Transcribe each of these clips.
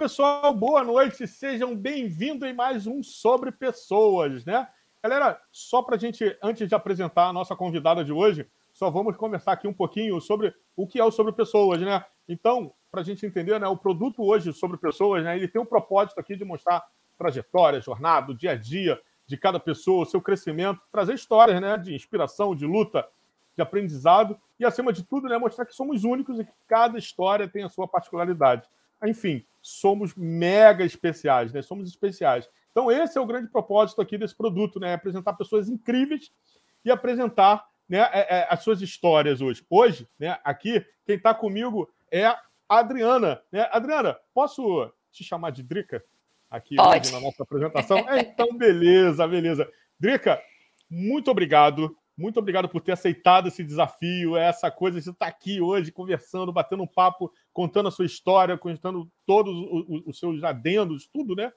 pessoal, boa noite, sejam bem-vindos em mais um Sobre Pessoas, né? Galera, só para a gente, antes de apresentar a nossa convidada de hoje, só vamos conversar aqui um pouquinho sobre o que é o Sobre Pessoas, né? Então, para a gente entender, né, o produto hoje Sobre Pessoas, né, ele tem um propósito aqui de mostrar trajetória, jornada, o dia a dia de cada pessoa, o seu crescimento, trazer histórias, né, de inspiração, de luta, de aprendizado e, acima de tudo, né, mostrar que somos únicos e que cada história tem a sua particularidade. Enfim, somos mega especiais, né? Somos especiais. Então, esse é o grande propósito aqui desse produto, né? Apresentar pessoas incríveis e apresentar né, é, é, as suas histórias hoje. Hoje, né, aqui, quem está comigo é a Adriana. Né? Adriana, posso te chamar de Drica? Aqui Pode. na nossa apresentação? É, então, beleza, beleza. Drica, muito obrigado. Muito obrigado por ter aceitado esse desafio, essa coisa de estar aqui hoje conversando, batendo um papo, contando a sua história, contando todos os seus adendos, tudo, né?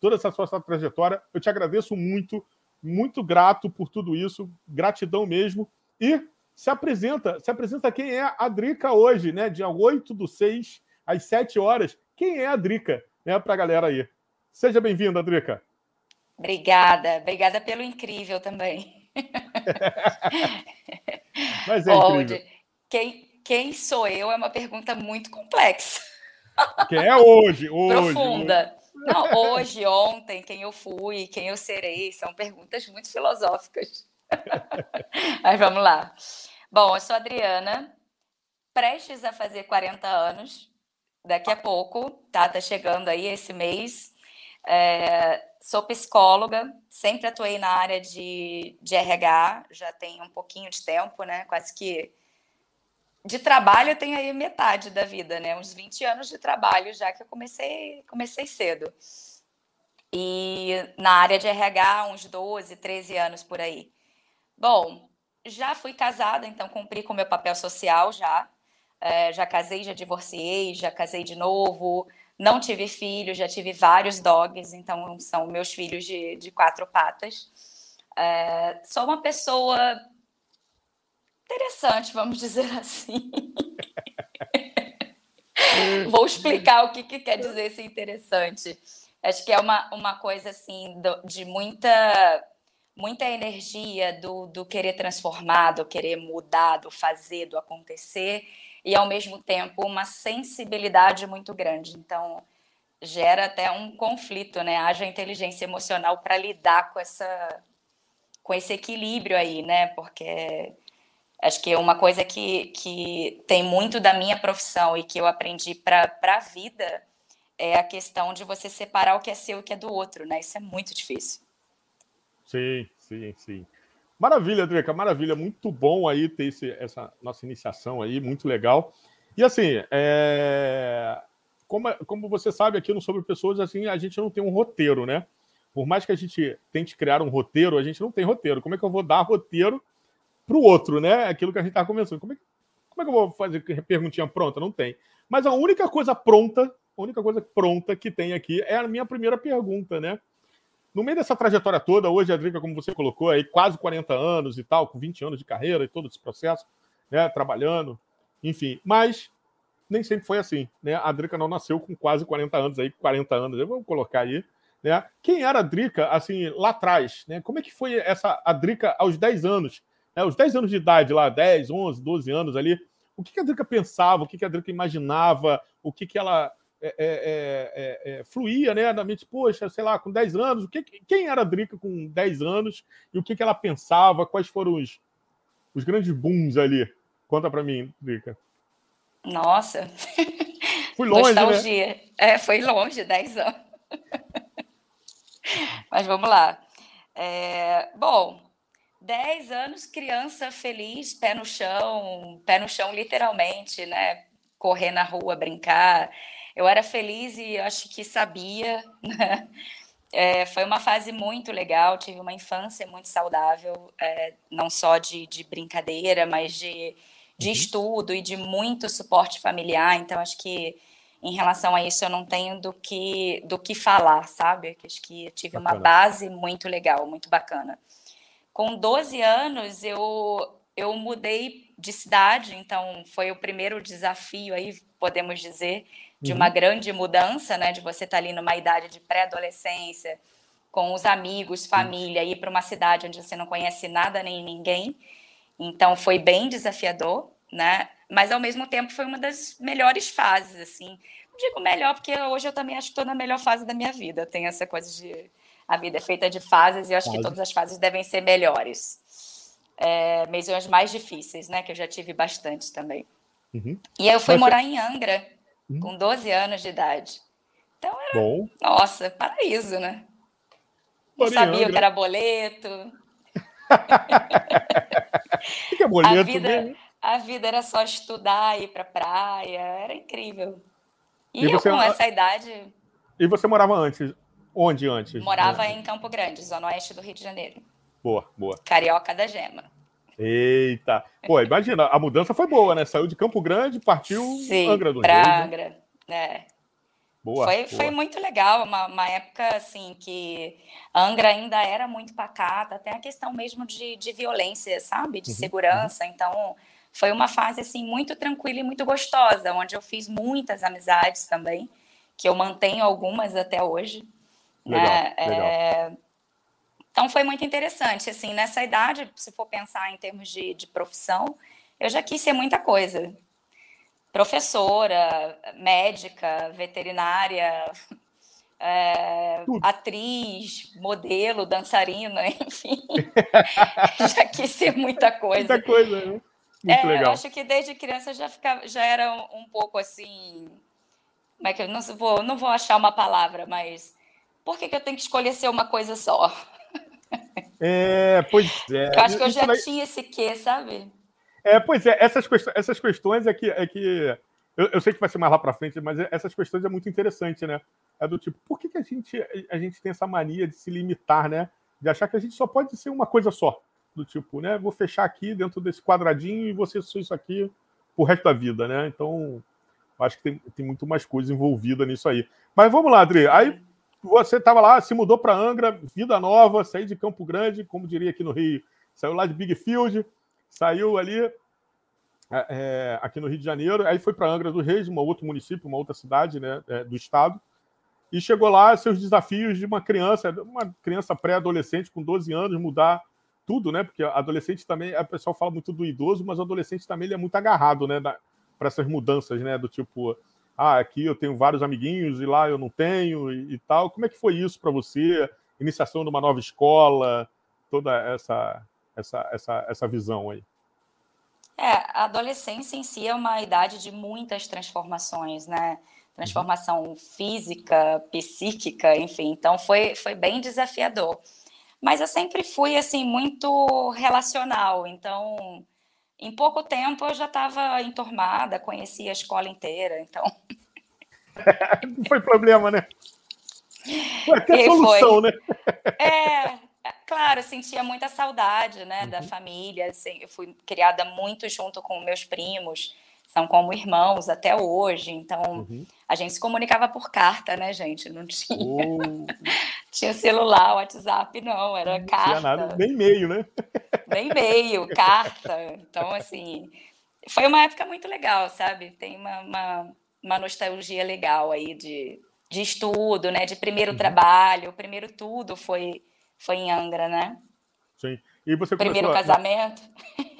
Toda essa sua, sua trajetória. Eu te agradeço muito, muito grato por tudo isso, gratidão mesmo. E se apresenta, se apresenta quem é a Drica hoje, né? Dia 8 do 6, às 7 horas. Quem é a Drica, né? Para a galera aí. Seja bem-vinda, Drica. Obrigada, obrigada pelo incrível também. Mas é incrível. Quem, quem sou eu é uma pergunta muito complexa. Quem é hoje? hoje Profunda. Hoje. Não, hoje, ontem, quem eu fui, quem eu serei, são perguntas muito filosóficas. Mas vamos lá. Bom, eu sou Adriana, prestes a fazer 40 anos, daqui a pouco, tá? Tá chegando aí esse mês. É, sou psicóloga, sempre atuei na área de, de RH, já tem um pouquinho de tempo, né? Quase que de trabalho eu tenho aí metade da vida, né? Uns 20 anos de trabalho já que eu comecei, comecei cedo. E na área de RH, uns 12, 13 anos por aí. Bom, já fui casada, então cumpri com o meu papel social já. É, já casei, já divorciei, já casei de novo. Não tive filho, já tive vários dogs, então são meus filhos de, de quatro patas. É, sou uma pessoa interessante, vamos dizer assim. Vou explicar o que, que, quer dizer ser interessante. Acho que é uma, uma coisa assim de muita muita energia do, do querer transformar, do querer mudar, do fazer, do acontecer, e ao mesmo tempo uma sensibilidade muito grande. Então, gera até um conflito, né? Haja inteligência emocional para lidar com essa com esse equilíbrio aí, né? Porque acho que uma coisa que, que tem muito da minha profissão e que eu aprendi para a vida é a questão de você separar o que é seu e o que é do outro, né? Isso é muito difícil. Sim, sim, sim. Maravilha, Drica, maravilha. Muito bom aí ter esse, essa nossa iniciação aí, muito legal. E assim, é... como, como você sabe aqui no Sobre Pessoas, assim, a gente não tem um roteiro, né? Por mais que a gente tente criar um roteiro, a gente não tem roteiro. Como é que eu vou dar roteiro para o outro, né? Aquilo que a gente estava começando. Como é, como é que eu vou fazer perguntinha pronta? Não tem. Mas a única coisa pronta, a única coisa pronta que tem aqui é a minha primeira pergunta, né? No meio dessa trajetória toda, hoje a Drica, como você colocou, aí quase 40 anos e tal, com 20 anos de carreira e todo esse processo, né, trabalhando, enfim. Mas nem sempre foi assim, né? A Drica não nasceu com quase 40 anos aí, 40 anos, vou colocar aí, né? Quem era a Drica, assim, lá atrás, né? Como é que foi essa a Drica aos 10 anos, né? Aos 10 anos de idade lá, 10, 11, 12 anos ali, o que, a Drica pensava, o que, que a Drica imaginava, o que, que ela é é, é, é, fluía, né? Na mente, poxa, sei lá, com 10 anos, o que, quem era a Drica com 10 anos e o que, que ela pensava, quais foram os, os grandes booms ali? Conta para mim, Drica. Nossa. Fui longe, né? Nostalgia. né? É, foi longe, 10 anos. Mas vamos lá. É, bom, 10 anos, criança feliz, pé no chão, pé no chão literalmente, né? Correr na rua, brincar, eu era feliz e acho que sabia. Né? É, foi uma fase muito legal, tive uma infância muito saudável, é, não só de, de, brincadeira, mas de, de uhum. estudo e de muito suporte familiar. Então, acho que em relação a isso eu não tenho do que, do que falar, sabe? Acho que tive bacana. uma base muito legal, muito bacana. Com 12 anos, eu, eu mudei de cidade, então foi o primeiro desafio aí, podemos dizer, de uma uhum. grande mudança, né? De você estar tá ali numa idade de pré-adolescência, com os amigos, família, ir para uma cidade onde você não conhece nada nem ninguém. Então foi bem desafiador, né? Mas ao mesmo tempo foi uma das melhores fases, assim. Não digo melhor porque hoje eu também acho que estou na melhor fase da minha vida. Tem essa coisa de a vida é feita de fases e eu acho que todas as fases devem ser melhores. É, mesmo as mais difíceis, né? Que eu já tive bastante também. Uhum. E aí eu fui Mas morar em Angra, uhum. com 12 anos de idade. Então era, Bom. nossa, paraíso, né? Não sabia o que era boleto. o que é boleto a vida, a vida era só estudar, ir pra praia, era incrível. E, e eu com essa idade... E você morava antes? Onde antes? Morava em Campo Grande, zona oeste do Rio de Janeiro. Boa, boa. Carioca da Gema. Eita! Pô, imagina, a mudança foi boa, né? Saiu de Campo Grande, partiu Sim, Angra do pra. Né? Angra, né? Boa, foi, boa. foi muito legal, uma, uma, época assim que Angra ainda era muito pacata, até a questão mesmo de, de violência, sabe? De uhum, segurança. Uhum. Então, foi uma fase assim muito tranquila e muito gostosa, onde eu fiz muitas amizades também, que eu mantenho algumas até hoje. Legal, né? legal. É então foi muito interessante, assim, nessa idade, se for pensar em termos de, de profissão, eu já quis ser muita coisa. Professora, médica, veterinária, é, atriz, modelo, dançarina, enfim. já quis ser muita coisa. Muita coisa, né? Muito é, legal. Eu acho que desde criança já, ficava, já era um, um pouco assim. Como é que eu não vou, não vou achar uma palavra, mas por que, que eu tenho que escolher ser uma coisa só? É, pois é. Eu acho que eu já daí... tinha esse quê, sabe? É, pois é, essas, questões, essas questões é que. É que eu, eu sei que vai ser mais lá para frente, mas essas questões é muito interessante, né? É do tipo, por que, que a, gente, a gente tem essa mania de se limitar, né? De achar que a gente só pode ser uma coisa só. Do tipo, né? Vou fechar aqui dentro desse quadradinho e você só isso aqui pro resto da vida, né? Então, acho que tem, tem muito mais coisa envolvida nisso aí. Mas vamos lá, Adri. Aí você estava lá, se mudou para Angra, vida nova, saiu de Campo Grande, como diria aqui no Rio, saiu lá de Big Field, saiu ali é, é aqui no Rio de Janeiro, aí foi para Angra dos Reis, um outro município, uma outra cidade né, é, do estado, e chegou lá seus desafios de uma criança, uma criança pré-adolescente com 12 anos, mudar tudo, né? Porque adolescente também, a pessoa fala muito do idoso, mas o adolescente também ele é muito agarrado, né? Para essas mudanças, né? Do tipo, ah, aqui eu tenho vários amiguinhos e lá eu não tenho e, e tal. Como é que foi isso para você? Iniciação de uma nova escola, toda essa, essa, essa, essa visão aí. É, a adolescência em si é uma idade de muitas transformações, né? Transformação uhum. física, psíquica, enfim. Então foi, foi bem desafiador. Mas eu sempre fui assim muito relacional, então em pouco tempo eu já estava enturmada, conhecia a escola inteira, então. Não foi problema, né? Foi até solução, foi. né? É, claro, sentia muita saudade, né, uhum. da família. Assim, eu fui criada muito junto com meus primos são como irmãos até hoje. Então, uhum. a gente se comunicava por carta, né, gente? Não tinha, oh. Tinha celular, WhatsApp, não, era não carta. Tinha nada, nem e-mail, né? Nem e-mail, carta. Então, assim, foi uma época muito legal, sabe? Tem uma, uma, uma nostalgia legal aí de, de estudo, né? De primeiro uhum. trabalho, primeiro tudo foi, foi em Angra, né? Sim. E você Primeiro casamento.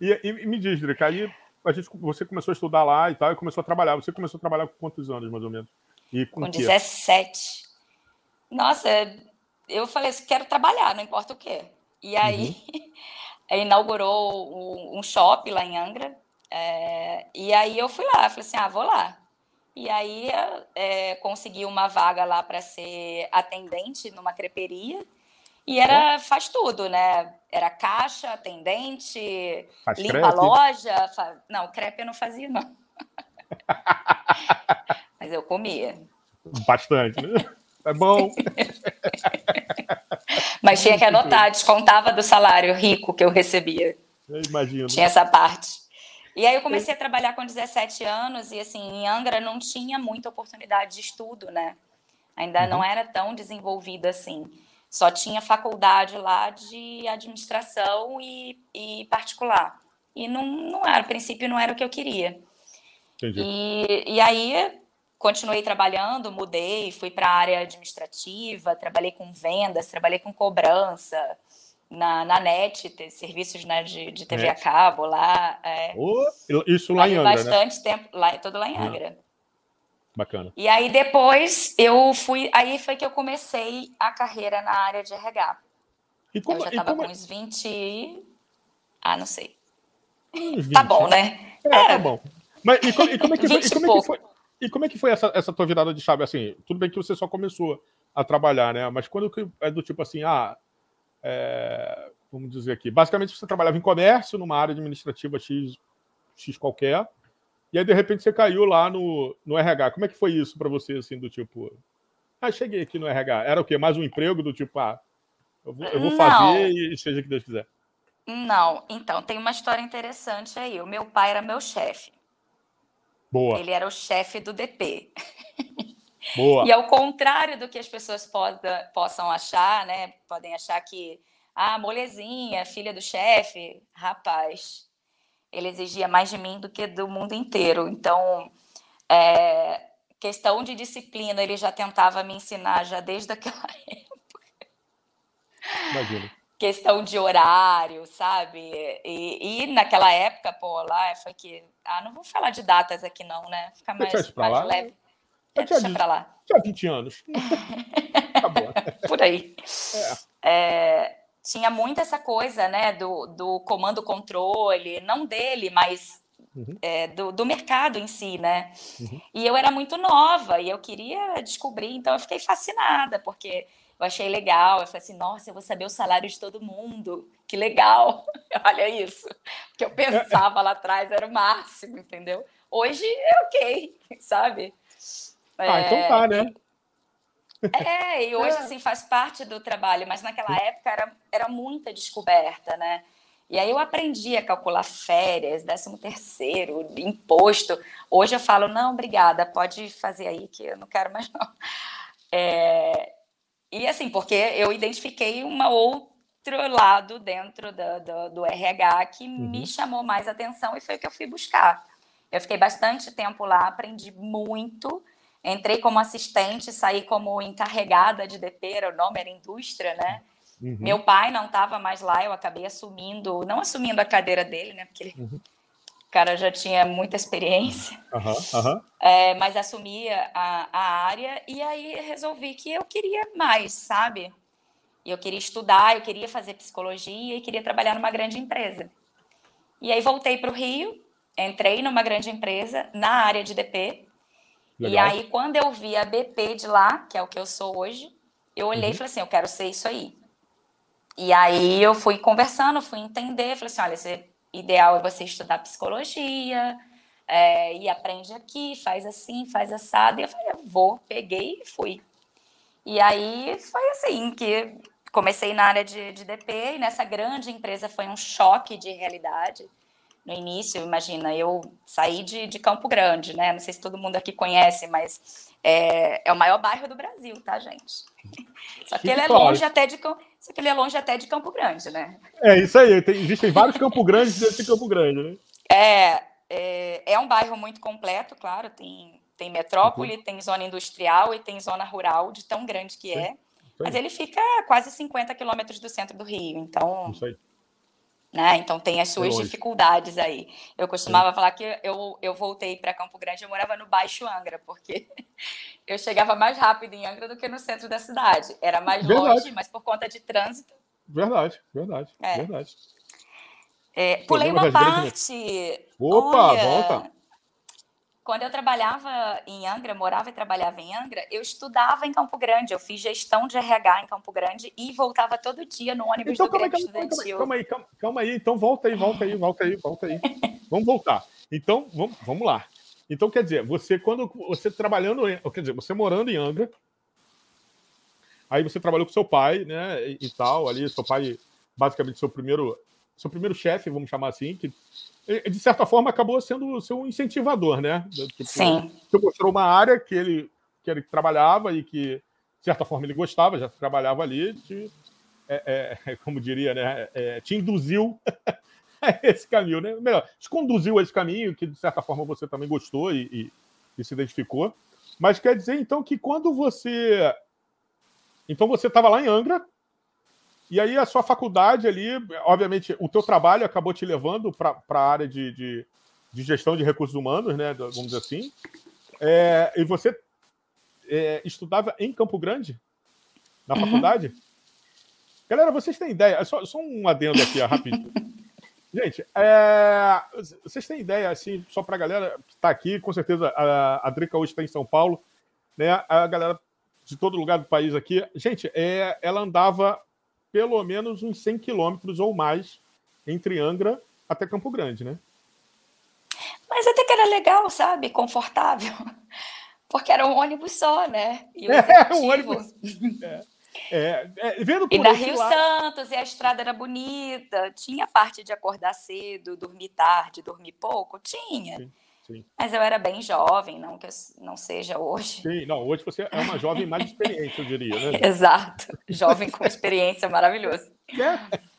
E, e, me diz, Drica, aí a gente, você começou a estudar lá e tal, e começou a trabalhar. Você começou a trabalhar com quantos anos, mais ou menos? E com com 17. Nossa, eu falei assim, quero trabalhar, não importa o quê. E aí, uhum. inaugurou um shopping lá em Angra, é, e aí eu fui lá, falei assim, ah, vou lá. E aí é, consegui uma vaga lá para ser atendente numa creperia, e era, faz tudo, né? Era caixa, atendente, faz limpa crepe. a loja. Fa... Não, crepe eu não fazia, não. Mas eu comia. Bastante, né? É bom. Mas tinha que anotar, descontava do salário rico que eu recebia. Eu imagino. Tinha essa parte. E aí eu comecei a trabalhar com 17 anos e assim, em Angra não tinha muita oportunidade de estudo, né? Ainda uhum. não era tão desenvolvido assim. Só tinha faculdade lá de administração e, e particular. E não, não era, a princípio, não era o que eu queria. Entendi. E, e aí continuei trabalhando, mudei, fui para a área administrativa, trabalhei com vendas, trabalhei com cobrança na, na NET, serviços né, de, de TV Net. a cabo lá. É. Oh, isso lá em Angra, né? bastante né? tempo, lá, todo lá em Angra. Bacana. E aí depois eu fui, aí foi que eu comecei a carreira na área de RH. E como, eu já estava com uns 20, ah, não sei. 20, tá bom, né? É, é, tá bom. Mas e, como, e como é que foi? Como é que foi? E como é que foi essa, essa tua virada de chave? Assim, tudo bem que você só começou a trabalhar, né? Mas quando é do tipo assim, ah, é, vamos dizer aqui, basicamente você trabalhava em comércio, numa área administrativa X, X qualquer, e aí de repente você caiu lá no, no RH. Como é que foi isso para você, assim, do tipo, ah, cheguei aqui no RH. Era o quê? Mais um emprego do tipo, ah, eu vou, eu vou fazer e seja o que Deus quiser. Não, então, tem uma história interessante aí. O meu pai era meu chefe. Boa. Ele era o chefe do DP. Boa. E ao contrário do que as pessoas poda, possam achar, né? Podem achar que, ah, molezinha, filha do chefe. Rapaz, ele exigia mais de mim do que do mundo inteiro. Então, é, questão de disciplina, ele já tentava me ensinar já desde aquela época. Imagina questão de horário, sabe? E, e, naquela época, pô, lá foi que. Ah, não vou falar de datas aqui, não, né? Fica mais, mais lá. leve. É, deixa pra lá. Tinha 20 anos. Acabou. Por aí. É. É, tinha muito essa coisa, né, do, do comando-controle, não dele, mas Uhum. É, do, do, mercado em si, né? Uhum. E eu era muito nova e eu queria descobrir, então eu fiquei fascinada, porque eu achei legal. Eu falei assim, nossa, eu vou saber o salário de todo mundo. Que legal. Olha isso. O que eu pensava lá atrás era o máximo, entendeu? Hoje é ok, sabe? Ah, é, então tá, né? É, e hoje, é. assim, faz parte do trabalho, mas naquela época era, era muita descoberta, né? E aí eu aprendi a calcular férias, décimo terceiro, imposto. Hoje eu falo, não, obrigada, pode fazer aí que eu não quero mais não. É, e assim, porque eu identifiquei um outro lado dentro do, do, do RH que uhum. me chamou mais atenção e foi o que eu fui buscar. Eu fiquei bastante tempo lá, aprendi muito. Entrei como assistente, saí como encarregada de DP, o nome era indústria, né? Uhum. Meu pai não estava mais lá, eu acabei assumindo, não assumindo a cadeira dele, né? Porque ele uhum cara já tinha muita experiência, uhum, uhum. É, mas assumia a, a área e aí resolvi que eu queria mais, sabe? Eu queria estudar, eu queria fazer psicologia e queria trabalhar numa grande empresa. E aí voltei para o Rio, entrei numa grande empresa na área de DP. Legal. E aí, quando eu vi a BP de lá, que é o que eu sou hoje, eu olhei uhum. e falei assim: eu quero ser isso aí. E aí eu fui conversando, fui entender, falei assim: olha, você ideal é você estudar psicologia, é, e aprende aqui, faz assim, faz assado. E eu falei, vou, peguei e fui. E aí foi assim que comecei na área de, de DP, e nessa grande empresa foi um choque de realidade. No início, imagina, eu saí de, de Campo Grande, né? Não sei se todo mundo aqui conhece, mas é, é o maior bairro do Brasil, tá, gente? Só que ele é longe até de só que ele é longe até de Campo Grande, né? É isso aí. Tem, existem vários Campo Grandes dentro de Campo Grande, né? É, é, é um bairro muito completo, claro. Tem, tem metrópole, uhum. tem zona industrial e tem zona rural, de tão grande que é. Mas ele fica a quase 50 quilômetros do centro do Rio. Então, isso aí. Né? Então tem as suas dificuldades aí. Eu costumava Sim. falar que eu, eu voltei para Campo Grande, eu morava no Baixo Angra, porque eu chegava mais rápido em Angra do que no centro da cidade. Era mais verdade. longe, mas por conta de trânsito. Verdade, verdade, é. verdade. É, pulei uma parte. Opa, Olha, volta. Quando eu trabalhava em Angra, morava e trabalhava em Angra, eu estudava em Campo Grande. Eu fiz gestão de RH em Campo Grande e voltava todo dia no ônibus então, do calma, calma, Estudantil. Calma aí, calma, calma aí. Então volta aí, volta aí, volta aí, volta aí. vamos voltar. Então, vamos, vamos lá. Então, quer dizer, você quando você trabalhando, quer dizer, você morando em Angra, aí você trabalhou com seu pai, né, e, e tal, ali, seu pai, basicamente, seu primeiro, seu primeiro chefe, vamos chamar assim, que de certa forma, acabou sendo seu incentivador, né? Tipo, Sim. Você mostrou uma área que ele, que ele trabalhava e que, de certa forma, ele gostava, já trabalhava ali, te, é, é, como diria, né? É, te induziu esse caminho, né? Melhor, te conduziu a esse caminho, que de certa forma você também gostou e, e, e se identificou. Mas quer dizer, então, que quando você. Então você estava lá em Angra, e aí a sua faculdade ali, obviamente, o teu trabalho acabou te levando para a área de, de, de, gestão de recursos humanos, né? Vamos dizer assim. É, e você é, estudava em Campo Grande, na uhum. faculdade? Galera, vocês têm ideia? Só, só um adendo aqui, rapidinho. Gente, é, vocês têm ideia, assim, só para a galera que está aqui, com certeza a, a Drica hoje está em São Paulo, né? A galera de todo lugar do país aqui. Gente, é, ela andava pelo menos uns 100 quilômetros ou mais entre Angra até Campo Grande, né? Mas até que era legal, sabe? Confortável. Porque era um ônibus só, né? E é, um ônibus. É. É, é, vendo e da Rio lado... Santos, e a estrada era bonita, tinha parte de acordar cedo, dormir tarde, dormir pouco, tinha. Sim, sim. Mas eu era bem jovem, não que eu não seja hoje. Sim, não, hoje você é uma jovem mais experiente, eu diria, né? Exato, jovem com experiência, maravilhoso. É.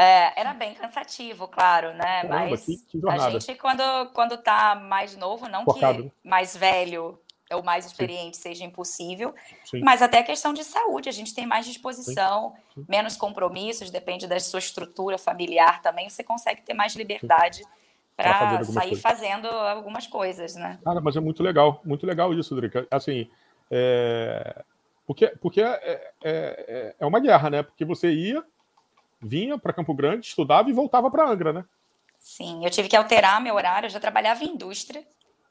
É, era bem cansativo, claro, né? Caramba, Mas que, que a gente, quando, quando tá mais novo, não Focado. que mais velho ou mais experiente Sim. seja impossível, Sim. mas até a questão de saúde, a gente tem mais disposição, Sim. menos compromissos, depende da sua estrutura familiar também, você consegue ter mais liberdade para sair coisas. fazendo algumas coisas, né? Cara, mas é muito legal, muito legal isso, Drica. Assim, é... porque, porque é, é, é, é uma guerra, né? Porque você ia, vinha para Campo Grande, estudava e voltava para Angra, né? Sim, eu tive que alterar meu horário, eu já trabalhava em indústria,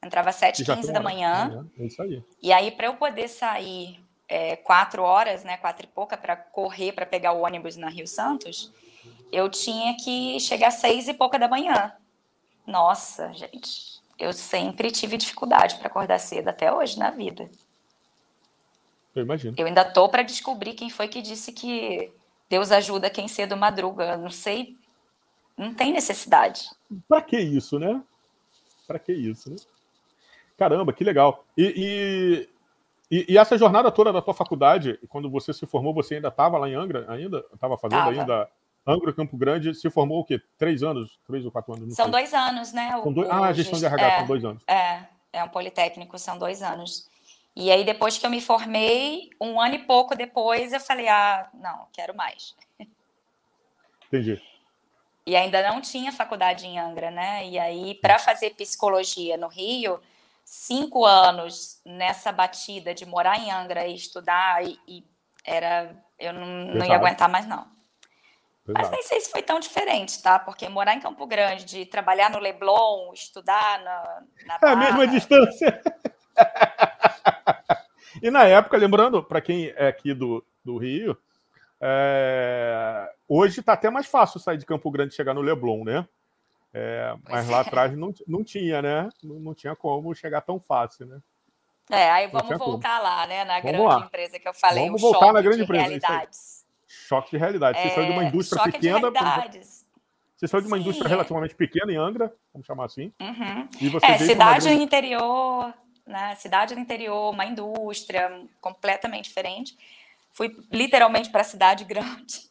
Entrava às 7h15 da manhã. É isso aí. E aí, para eu poder sair é, quatro horas, né, quatro e pouca, para correr para pegar o ônibus na Rio Santos, eu tinha que chegar às seis e pouca da manhã. Nossa, gente, eu sempre tive dificuldade para acordar cedo, até hoje na vida. Eu imagino. Eu ainda tô para descobrir quem foi que disse que Deus ajuda quem cedo madruga. Não sei, não tem necessidade. Para que isso, né? Para que isso, né? Caramba, que legal. E, e, e, essa jornada toda da tua faculdade, quando você se formou, você ainda estava lá em Angra? Ainda? Estava fazendo tava. ainda Angra Campo Grande? Se formou o quê? Três anos? Três ou quatro anos? São sei. dois anos, né? O, dois... Ah, a gestão de RH, é, são dois anos. É, é um politécnico, são dois anos. E aí, depois que eu me formei, um ano e pouco depois, eu falei, ah, não, quero mais. Entendi. E ainda não tinha faculdade em Angra, né? E aí, para fazer psicologia no Rio, cinco anos nessa batida de morar em Angra e estudar, e, e era. Eu não, não, ia aguentar mais, não. Mas nem sei se foi tão diferente, tá? Porque morar em Campo Grande, trabalhar no Leblon, estudar na. na é a mesma distância. e na época, lembrando, para quem é aqui do, do Rio, é... hoje está até mais fácil sair de Campo Grande e chegar no Leblon, né? É, mas lá é. atrás não, não tinha, né? Não, não, tinha como chegar tão fácil, né? É, aí vamos voltar como. lá, né? Na vamos grande lá. empresa que eu falei. Vamos voltar na grande empresa. Realidades. Choque de realidade. Você é, saiu de uma indústria pequena. Você saiu de uma Sim. indústria relativamente pequena em Angra, vamos chamar assim. Uhum. E você é, cidade grande... no interior, né? Cidade no interior, uma indústria completamente diferente. Fui literalmente para a cidade grande.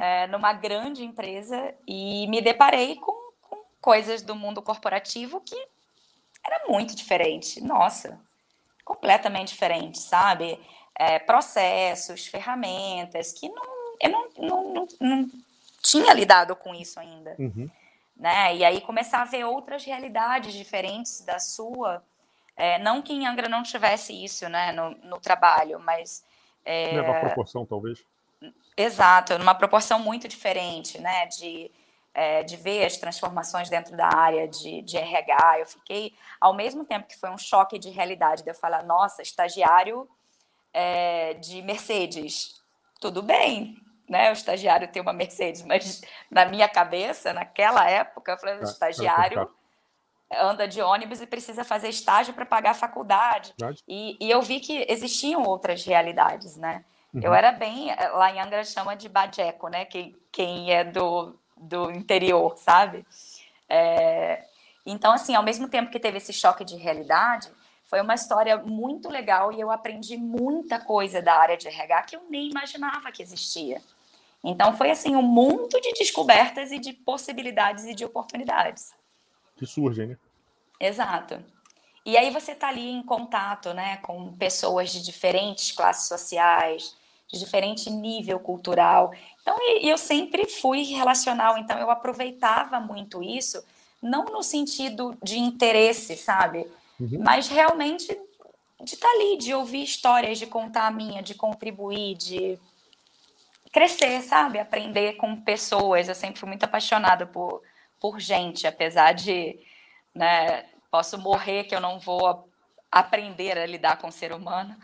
É, numa grande empresa e me deparei com coisas do mundo corporativo que era muito diferente. Nossa, completamente diferente, sabe? É, processos, ferramentas que não, eu não, não, não, não tinha lidado com isso ainda. Uhum. Né? E aí começar a ver outras realidades diferentes da sua. É, não que em Angra não tivesse isso né, no, no trabalho, mas. É, Leva proporção, talvez. Exato, numa proporção muito diferente, né? De é, de ver as transformações dentro da área de, de RH. Eu fiquei, ao mesmo tempo que foi um choque de realidade, de eu falar, nossa, estagiário é, de Mercedes, tudo bem, né? O estagiário tem uma Mercedes, mas na minha cabeça, naquela época, eu falei, o é, estagiário anda de ônibus e precisa fazer estágio para pagar a faculdade. E, e, eu vi que existiam outras realidades, né? Uhum. Eu era bem, lá em Angra chama de bajeco, né? Quem, quem é do, do interior, sabe? É, então, assim, ao mesmo tempo que teve esse choque de realidade, foi uma história muito legal e eu aprendi muita coisa da área de RH que eu nem imaginava que existia. Então foi assim um mundo de descobertas e de possibilidades e de oportunidades que surgem, né? Exato. E aí você está ali em contato, né, com pessoas de diferentes classes sociais, de diferente nível cultural. Então, eu sempre fui relacional, então eu aproveitava muito isso, não no sentido de interesse, sabe? Uhum. Mas realmente de estar tá ali, de ouvir histórias, de contar a minha, de contribuir, de crescer, sabe? Aprender com pessoas. Eu sempre fui muito apaixonada por, por gente, apesar de, né, posso morrer que eu não vou aprender a lidar com o ser humano,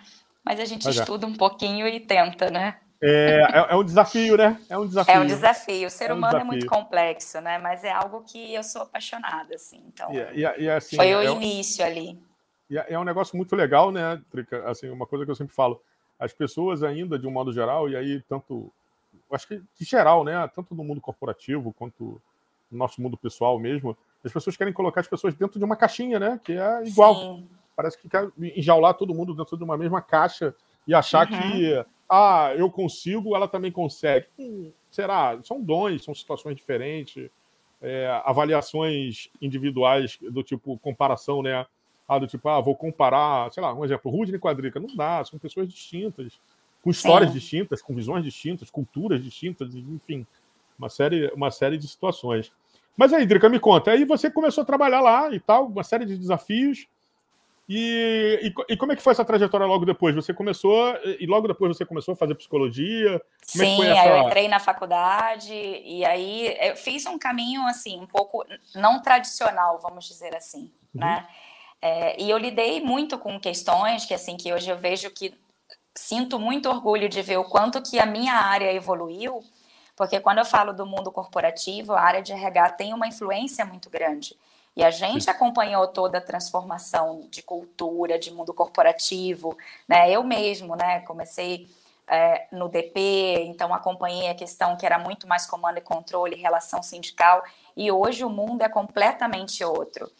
mas a gente é. estuda um pouquinho e tenta, né? É, é, é, um desafio, né? É um desafio. É um desafio. O ser é um humano desafio. é muito complexo, né? Mas é algo que eu sou apaixonada, assim. Então, e, e, assim, foi o é início ali. E é um negócio muito legal, né, Trica? Assim, uma coisa que eu sempre falo, as pessoas ainda, de um modo geral, e aí tanto, acho que de geral, né, tanto no mundo corporativo quanto no nosso mundo pessoal mesmo, as pessoas querem colocar as pessoas dentro de uma caixinha, né, que é igual. Sim. Parece que quer enjaular todo mundo dentro de uma mesma caixa e achar uhum. que, ah, eu consigo, ela também consegue. Hum, será? São dons, são situações diferentes, é, avaliações individuais do tipo comparação, né? Ah, do tipo, ah, vou comparar, sei lá, um exemplo, Rudney e Quadrica. Não dá, são pessoas distintas, com histórias Sim. distintas, com visões distintas, culturas distintas, enfim, uma série, uma série de situações. Mas aí, Drica, me conta, aí você começou a trabalhar lá e tal, uma série de desafios. E, e, e, como é que foi essa trajetória logo depois? Você começou, e logo depois você começou a fazer psicologia? Como Sim, é essa... eu entrei na faculdade, e aí eu fiz um caminho, assim, um pouco não tradicional, vamos dizer assim, uhum. né? É, e eu lidei muito com questões que, assim, que hoje eu vejo que sinto muito orgulho de ver o quanto que a minha área evoluiu, porque quando eu falo do mundo corporativo, a área de RH tem uma influência muito grande. E a gente acompanhou toda a transformação de cultura, de mundo corporativo, né? Eu mesmo, né? Comecei é, no DP, então acompanhei a questão que era muito mais comando e controle, relação sindical, e hoje o mundo é completamente outro.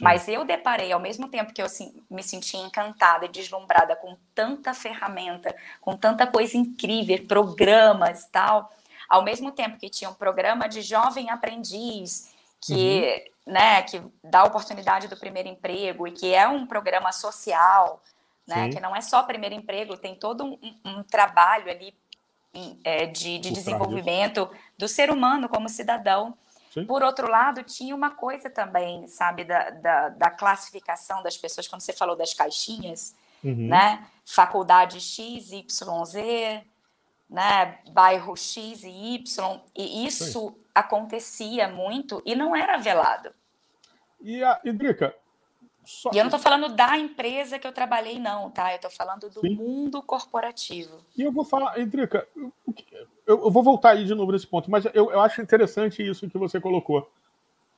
Mas eu deparei, ao mesmo tempo que eu me senti encantada e deslumbrada com tanta ferramenta, com tanta coisa incrível, programas e tal, ao mesmo tempo que tinha um programa de jovem aprendiz, que, uhum. Né, que dá oportunidade do primeiro emprego e que é um programa social, né, que não é só primeiro emprego, tem todo um, um trabalho ali é, de, de desenvolvimento do ser humano como cidadão. Sim. Por outro lado, tinha uma coisa também, sabe, da, da, da, classificação das pessoas, quando você falou das caixinhas, uhum. né? Faculdade X, Y, Z, né? Bairro X e Y, e isso Sim. Acontecia muito e não era velado. E, a, Idrica, só... E eu não estou falando da empresa que eu trabalhei, não, tá? Eu estou falando do Sim. mundo corporativo. E eu vou falar, Edrica, eu, eu, vou voltar aí de novo nesse ponto, mas eu, eu acho interessante isso que você colocou.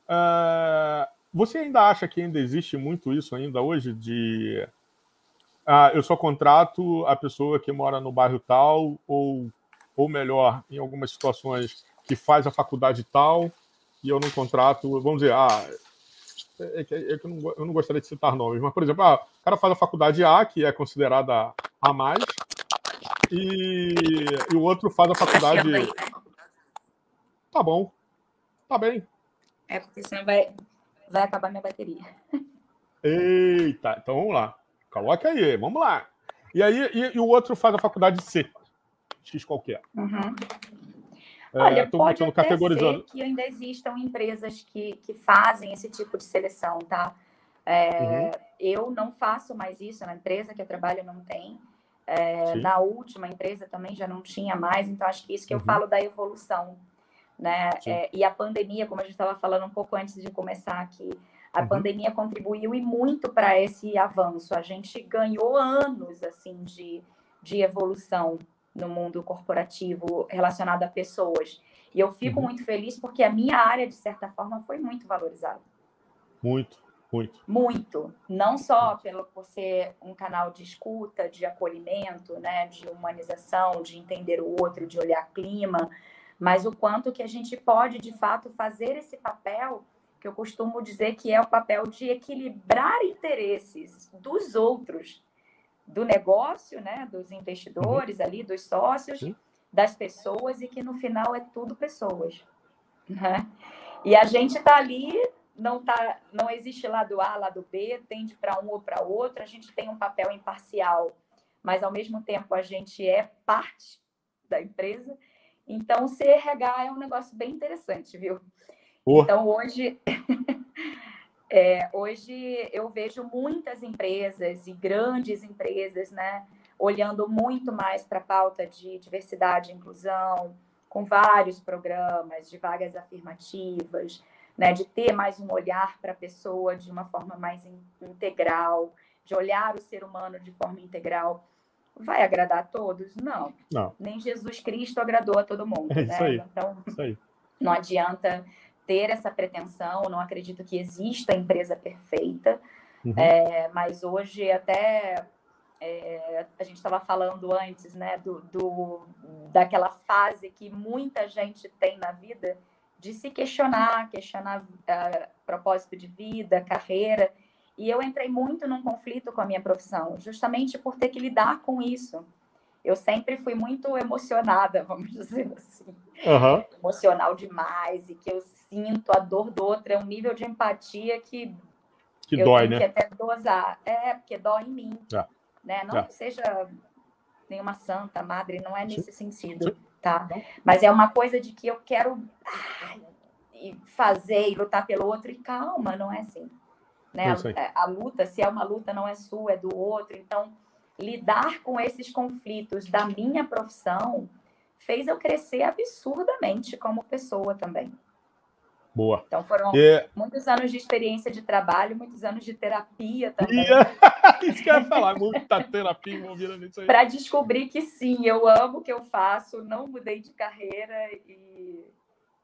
Uh, você ainda acha que ainda existe muito isso ainda hoje de ah, eu só contrato a pessoa que mora no bairro tal, ou, ou melhor, em algumas situações, que faz a faculdade tal, e eu não contrato, vamos dizer, ah, é, é, é que eu, não, eu não gostaria de citar nomes, mas, por exemplo, ah, o cara faz a faculdade A, que é considerada a mais, e, e o outro faz a faculdade. Tá bom. Tá bem. É porque senão vai, vai acabar minha bateria. Eita, então vamos lá. Coloca aí, vamos lá. E aí, e, e o outro faz a faculdade C. X qualquer. Uhum. Olha, é, pode até categorizando. ser que ainda existam empresas que, que fazem esse tipo de seleção, tá? É, uhum. Eu não faço mais isso na empresa que eu trabalho, não tem. É, na última empresa também já não tinha mais, então acho que isso que eu uhum. falo da evolução. Né? É, e a pandemia, como a gente estava falando um pouco antes de começar aqui, a uhum. pandemia contribuiu e muito para esse avanço. A gente ganhou anos assim de, de evolução no mundo corporativo relacionado a pessoas. E eu fico uhum. muito feliz porque a minha área, de certa forma, foi muito valorizada. Muito, muito. Muito. Não só pelo, por ser um canal de escuta, de acolhimento, né, de humanização, de entender o outro, de olhar clima, mas o quanto que a gente pode, de fato, fazer esse papel que eu costumo dizer que é o papel de equilibrar interesses dos outros do negócio, né, dos investidores uhum. ali, dos sócios, Sim. das pessoas e que no final é tudo pessoas. Né? E a gente está ali, não, tá, não existe lado A, lado B, tende para um ou para outro, a gente tem um papel imparcial, mas ao mesmo tempo a gente é parte da empresa. Então, ser RH é um negócio bem interessante, viu? Então, hoje, é, hoje eu vejo muitas empresas e grandes empresas, né, olhando muito mais para a pauta de diversidade e inclusão, com vários programas de vagas afirmativas, né, de ter mais um olhar para a pessoa de uma forma mais integral, de olhar o ser humano de forma integral. Vai agradar a todos? Não. não. Nem Jesus Cristo agradou a todo mundo. É né? Então, isso aí. não adianta ter essa pretensão. Não acredito que exista a empresa perfeita. Uhum. É, mas hoje, até é, a gente estava falando antes, né, do, do, daquela fase que muita gente tem na vida de se questionar, questionar uh, propósito de vida, carreira. E eu entrei muito num conflito com a minha profissão, justamente por ter que lidar com isso. Eu sempre fui muito emocionada, vamos dizer assim. Uhum. Emocional demais, e que eu sinto a dor do outro, é um nível de empatia que, que eu dói, tenho né? que até dosar. É, porque dói em mim. É né? Não é. que seja nenhuma santa, madre, não é nesse Sim. sentido, tá? Mas é uma coisa de que eu quero ai, fazer e lutar pelo outro, e calma, não é assim. Né? A, a, luta, se é uma luta, não é sua, é do outro. Então, lidar com esses conflitos da minha profissão fez eu crescer absurdamente como pessoa também. Boa. Então foram e... muitos anos de experiência de trabalho, muitos anos de terapia também. Isso que eu ia falar, muita terapia envolvida nisso aí. Para descobrir que sim, eu amo o que eu faço, não mudei de carreira e,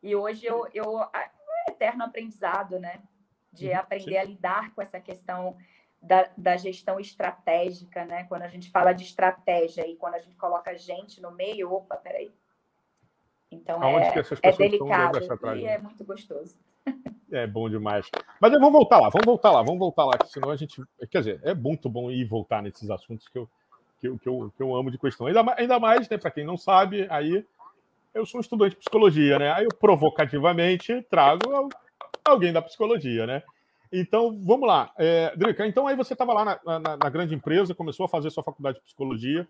e hoje eu, eu é um eterno aprendizado, né? De aprender sim. a lidar com essa questão da, da, gestão estratégica, né? Quando a gente fala de estratégia e quando a gente coloca a gente no meio, opa, peraí, então Aonde é, é delicado e é muito gostoso. É bom demais. Mas vamos voltar lá, vamos voltar lá, vamos voltar lá, que senão a gente. Quer dizer, é muito bom ir voltar nesses assuntos que eu, que eu, que eu, que eu amo de questão. Ainda, ainda mais, né, para quem não sabe, aí eu sou um estudante de psicologia, né? Aí eu provocativamente trago alguém da psicologia, né? Então, vamos lá. É, Drica, então aí você estava lá na, na, na, grande empresa, começou a fazer sua faculdade de psicologia,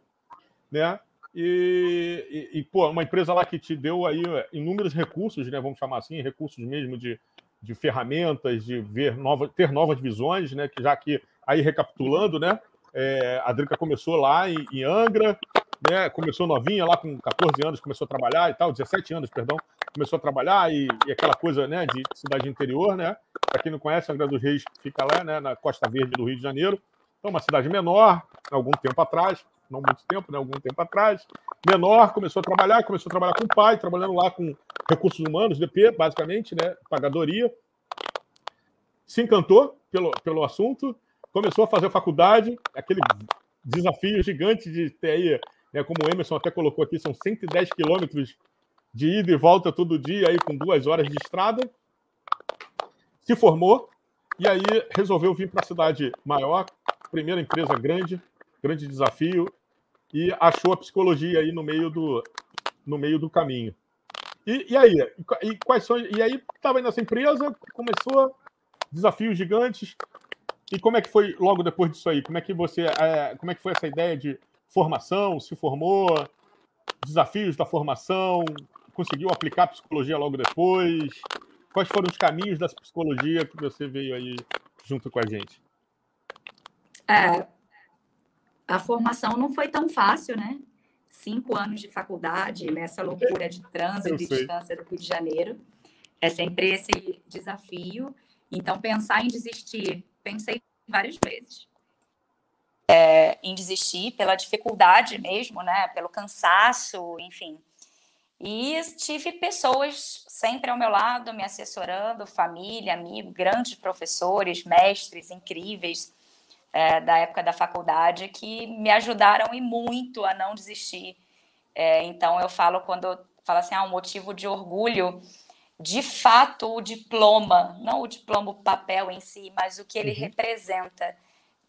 né? E, e, e, pô, uma empresa lá que te deu aí é, inúmeros recursos, né? Vamos chamar assim, recursos mesmo de, de ferramentas, de ver nova, ter novas visões, né? Que já que aí recapitulando, né? É, a Drica começou lá em, em, Angra, né? Começou novinha lá com 14 anos, começou a trabalhar e tal, 17 anos, perdão, começou a trabalhar e, e aquela coisa, né? De cidade interior, né? Para quem não conhece, Angra dos Reis fica lá, né? Na Costa Verde do Rio de Janeiro. Então, uma cidade menor, algum tempo atrás, não muito tempo, né, algum tempo atrás, menor, começou a trabalhar, começou a trabalhar com o pai, trabalhando lá com recursos humanos, DP, basicamente, né, pagadoria. Se encantou pelo, pelo assunto, começou a fazer faculdade, aquele desafio gigante de ter aí, né, como o Emerson até colocou aqui, são 110 quilômetros de ida e volta todo dia, aí com duas horas de estrada. Se formou e aí resolveu vir para a cidade maior, primeira empresa grande, grande desafio, e achou a psicologia aí no meio do, no meio do caminho. E, e aí? E, quais são, e aí estava nessa empresa, começou desafios gigantes. E como é que foi logo depois disso aí? Como é que você, é, como é que foi essa ideia de formação? Se formou? Desafios da formação? Conseguiu aplicar psicologia logo depois? Quais foram os caminhos da psicologia que você veio aí junto com a gente? É, a formação não foi tão fácil, né? Cinco anos de faculdade, nessa loucura de trânsito e distância do Rio de Janeiro. É sempre esse desafio. Então, pensar em desistir, pensei várias vezes. É, em desistir pela dificuldade mesmo, né? Pelo cansaço, enfim. E tive pessoas sempre ao meu lado, me assessorando, família, amigo, grandes professores, mestres incríveis, é, da época da faculdade que me ajudaram e muito a não desistir. É, então, eu falo, quando eu falo assim, ah, um motivo de orgulho, de fato, o diploma, não o diploma, o papel em si, mas o que ele uhum. representa,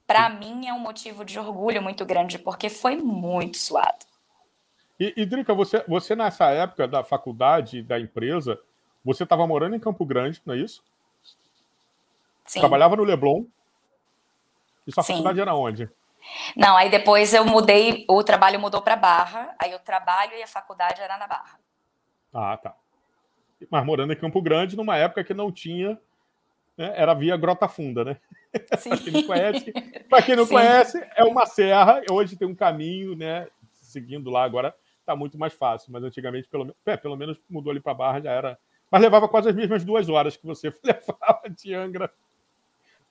para mim é um motivo de orgulho muito grande, porque foi muito suado. E, e Drica, você, você nessa época da faculdade, da empresa, você estava morando em Campo Grande, não é isso? Sim. Trabalhava no Leblon. E sua Sim. faculdade era onde? Não, aí depois eu mudei, o trabalho mudou para Barra, aí o trabalho e a faculdade era na Barra. Ah, tá. Mas morando em Campo Grande, numa época que não tinha, né, era via Grota Funda, né? Para quem não conhece, quem não conhece, é uma serra. Hoje tem um caminho, né? Seguindo lá agora está muito mais fácil, mas antigamente pelo, é, pelo menos mudou ali para Barra já era. Mas levava quase as mesmas duas horas que você levava de Angra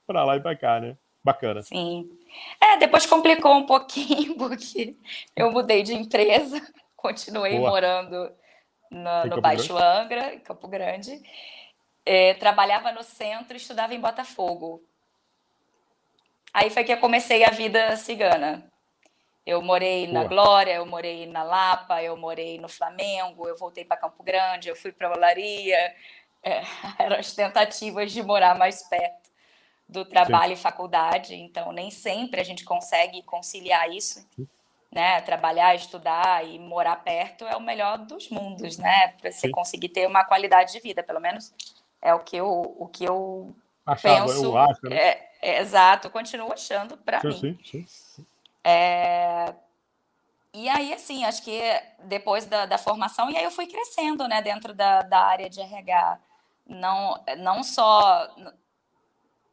para lá e para cá, né? Bacana. Sim. É, depois complicou um pouquinho, porque eu mudei de empresa, continuei Boa. morando no, no Baixo Grande? Angra, em Campo Grande. É, trabalhava no centro e estudava em Botafogo. Aí foi que eu comecei a vida cigana. Eu morei na Glória, eu morei na Lapa, eu morei no Flamengo, eu voltei para Campo Grande, eu fui para Olaria. É, eram as tentativas de morar mais perto do trabalho Sim. e faculdade, então nem sempre a gente consegue conciliar isso, né? Trabalhar, estudar e morar perto é o melhor dos mundos, né? Para você Sim. conseguir ter uma qualidade de vida, pelo menos é o que eu, o que eu Achava, penso. Eu acho, né? é, é, exato, continuo achando para mim. Sim, sim, sim. É... E aí, assim, acho que depois da, da, formação, e aí eu fui crescendo, né, dentro da, da área de RH. Não, não só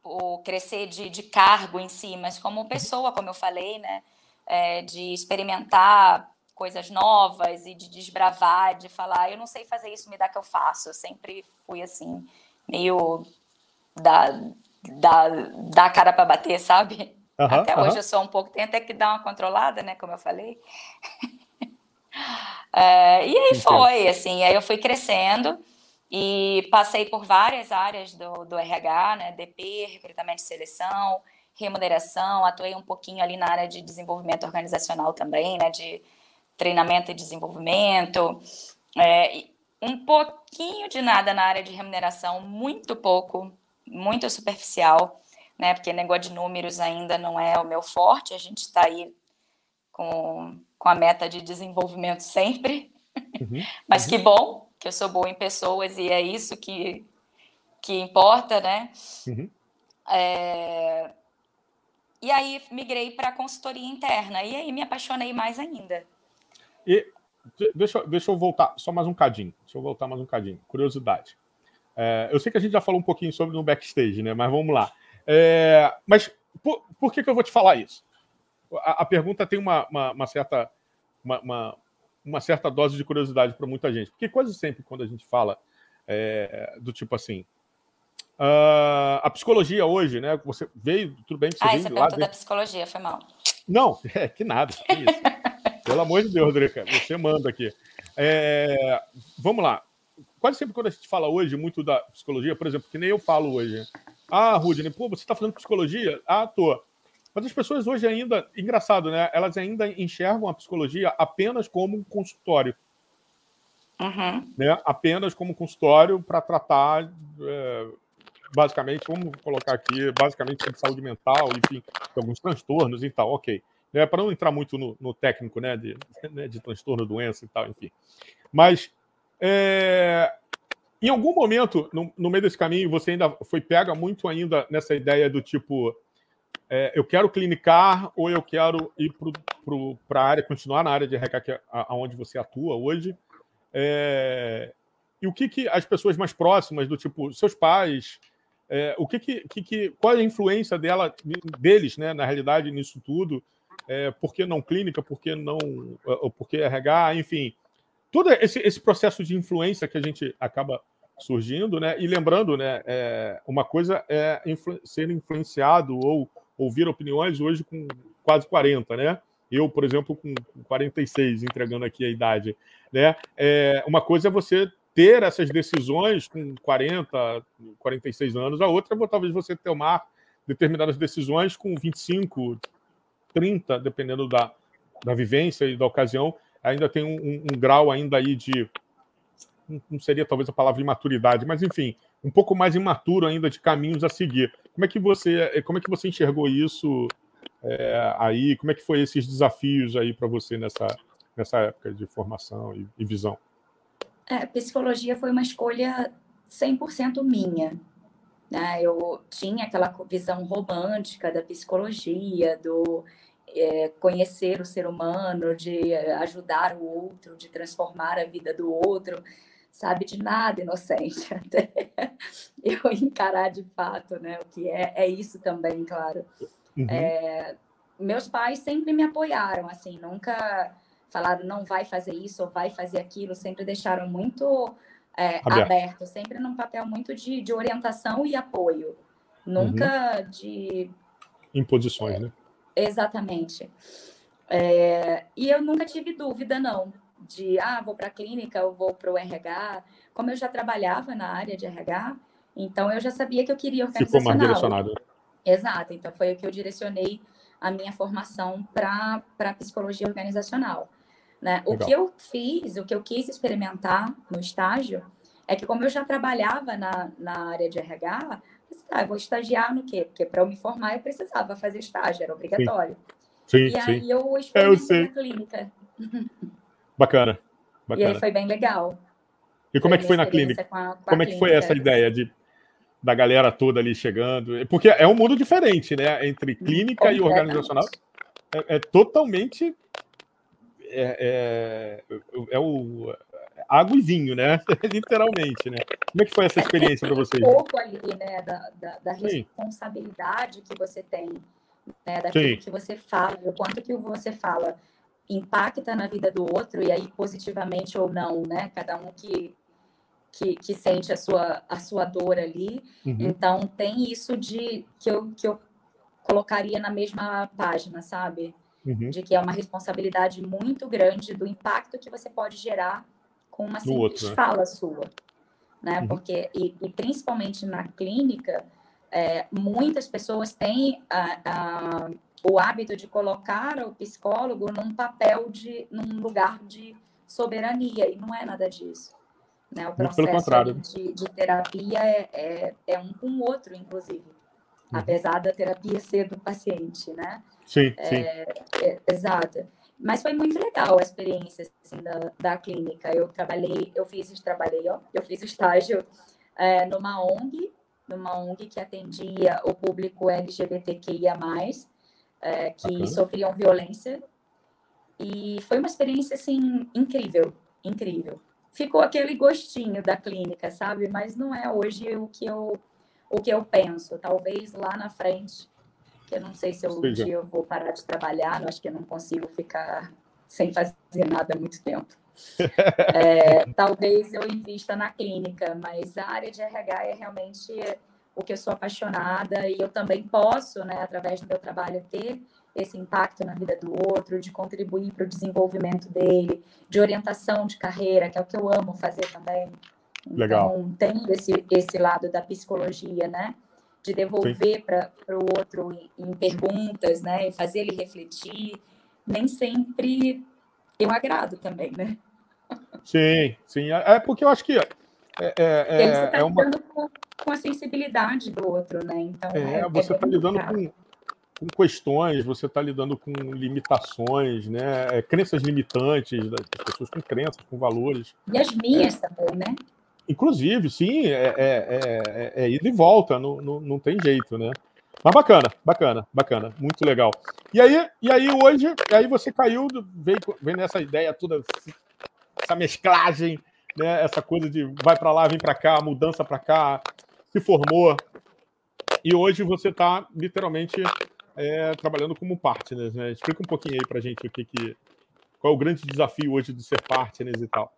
o crescer de, de cargo em si, mas como pessoa, como eu falei, né? É, de experimentar coisas novas e de desbravar, de falar, eu não sei fazer isso, me dá que eu faço. Eu sempre fui assim, meio da, da, da cara para bater, sabe? Uhum, até uhum. hoje eu sou um pouco, tem até que dar uma controlada, né? Como eu falei. é, e aí foi, assim, aí eu fui crescendo. E passei por várias áreas do, do RH, né? DP, recrutamento e seleção, remuneração, atuei um pouquinho ali na área de desenvolvimento organizacional também, né? De treinamento e desenvolvimento. É, um pouquinho de nada na área de remuneração, muito pouco, muito superficial, né? Porque negócio de números ainda não é o meu forte, a gente está aí com, com a meta de desenvolvimento sempre. Uhum, Mas uhum. que bom, que eu sou boa em pessoas e é isso que, que importa, né? Uhum. É... E aí migrei para consultoria interna e aí me apaixonei mais ainda. E deixa, deixa eu voltar só mais um cadinho. Deixa eu voltar mais um cadinho. Curiosidade. É, eu sei que a gente já falou um pouquinho sobre no backstage, né? Mas vamos lá. É, mas por, por, que, que eu vou te falar isso? A, a pergunta tem uma, uma, uma certa uma, uma, uma certa dose de curiosidade para muita gente. Porque quase sempre quando a gente fala é, do tipo assim. Uh, a psicologia hoje, né? Você veio, tudo bem que você ah, veio você lá. da psicologia, foi mal. Não, é que nada. Que isso. Pelo amor de Deus, Drica, você manda aqui. É, vamos lá. Quase sempre quando a gente fala hoje muito da psicologia, por exemplo, que nem eu falo hoje. Ah, Rudney, pô, você está falando psicologia? Ah, tô. Mas as pessoas hoje ainda, engraçado, né? Elas ainda enxergam a psicologia apenas como um consultório. Uhum. Né? Apenas como consultório para tratar, é, basicamente, vamos colocar aqui, basicamente sobre saúde mental, enfim, alguns transtornos e tal, ok. Né? Para não entrar muito no, no técnico, né? De, né? de transtorno, doença e tal, enfim. Mas é, em algum momento, no, no, meio desse caminho, você ainda foi pega muito ainda nessa ideia do tipo é, eu quero clinicar ou eu quero ir para a área, continuar na área de RH, que é aonde você atua hoje. É, e o que, que as pessoas mais próximas, do tipo, seus pais, é, o que, que, que, qual é a influência dela, deles, né, na realidade, nisso tudo? É, por que não clínica? Por que não. Por que RH? Enfim, todo esse, esse processo de influência que a gente acaba surgindo, né? E lembrando, né, é, uma coisa é influ ser influenciado ou ouvir opiniões hoje com quase 40, né? Eu, por exemplo, com 46, entregando aqui a idade, né? É, uma coisa é você ter essas decisões com 40, 46 anos, a outra é talvez você tomar determinadas decisões com 25, 30, dependendo da, da vivência e da ocasião, ainda tem um, um, um grau ainda aí de não seria talvez a palavra de maturidade, mas enfim, um pouco mais imaturo ainda de caminhos a seguir. Como é que você, como é que você enxergou isso é, aí? Como é que foi esses desafios aí para você nessa, nessa época de formação e, e visão? É, psicologia foi uma escolha 100% minha. Né? Eu tinha aquela visão romântica da psicologia, do é, conhecer o ser humano, de ajudar o outro, de transformar a vida do outro, sabe de nada inocente, até eu encarar de fato, né? O que é, é isso também, claro. Uhum. É, meus pais sempre me apoiaram, assim, nunca falaram não vai fazer isso ou vai fazer aquilo, sempre deixaram muito é, aberto. aberto. sempre num papel muito de, de orientação e apoio, nunca uhum. de imposições, né? Exatamente. É, e eu nunca tive dúvida, não, de, ah, vou para a clínica, eu vou para o RH. Como eu já trabalhava na área de RH, então eu já sabia que eu queria organizacional. Ficou mais direcionado. Exato, então foi o que eu direcionei a minha formação para psicologia organizacional. Né? O que eu fiz, o que eu quis experimentar no estágio, é que como eu já trabalhava na, na área de RH, ah, eu vou estagiar no quê? Porque para eu me formar eu precisava fazer estágio, era obrigatório. Sim, e sim. aí eu experimentei na clínica. Bacana, bacana. E aí foi bem legal. E como é que foi na clínica? Com a, com como é que foi essa ideia de da galera toda ali chegando? Porque é um mundo diferente, né? Entre clínica e organizacional. É, é totalmente é, é, é, o água e vinho, né? Literalmente, né? Como é que foi essa experiência para vocês? Um pouco ali, né, da, da, da responsabilidade que você tem, né, daquilo Sim. que você fala, o quanto que você fala impacta na vida do outro, e aí positivamente ou não, né? Cada um que, que, que sente a sua, a sua dor ali. Uhum. Então, tem isso de que eu, que eu colocaria na mesma página, sabe? Uhum. De que é uma responsabilidade muito grande do impacto que você pode gerar com uma simples outro, né? fala sua. Né? Uhum. Porque, e, e, principalmente na clínica, é, muitas pessoas têm a, a, o hábito de colocar o psicólogo num papel de, num lugar de soberania, e não é nada disso. Né? O processo de, de, terapia é, é, é, um com o outro, inclusive. Uhum. Apesar da terapia ser do paciente, né? Sim, é, sim. É, exato. Mas foi muito legal a experiência assim, da, da clínica. Eu trabalhei, eu fiz, trabalhei, ó, eu fiz estágio é, numa ONG, numa ONG que atendia o público LGBTQIA+, é, que Bacana. sofriam violência. E foi uma experiência, assim, incrível, incrível. Ficou aquele gostinho da clínica, sabe? Mas não é hoje o que eu, o que eu penso. Talvez lá na frente que eu não sei se eu, um dia eu vou parar de trabalhar, acho que eu não consigo ficar sem fazer nada há muito tempo. é, talvez eu invista na clínica, mas a área de RH é realmente o que eu sou apaixonada e eu também posso, né, através do meu trabalho, ter esse impacto na vida do outro, de contribuir para o desenvolvimento dele, de orientação de carreira, que é o que eu amo fazer também. Então, Legal. tem esse, esse lado da psicologia, né? de devolver para o outro em, em, perguntas, né? E fazer ele refletir. Nem sempre eu agrado também, né? Sim, sim. É, é porque eu acho que é, é, é, você está é uma... lidando com, com, a sensibilidade do outro, né? Então, é, é você está lidando com, com, questões, você está lidando com limitações, né? crenças limitantes das pessoas com crenças, com valores. E as minhas também, né? Inclusive, sim, é, é, é, é ida e volta, não, não, não tem jeito, né? Mas bacana, bacana, bacana, muito legal. E aí, e aí hoje, aí você caiu, veio, veio nessa ideia toda, essa mesclagem, né? Essa coisa de vai para lá, vem para cá, mudança para cá, se formou. E hoje você está literalmente é, trabalhando como partner, né? Explica um pouquinho aí para gente o que, que qual é o grande desafio hoje de ser partner e tal.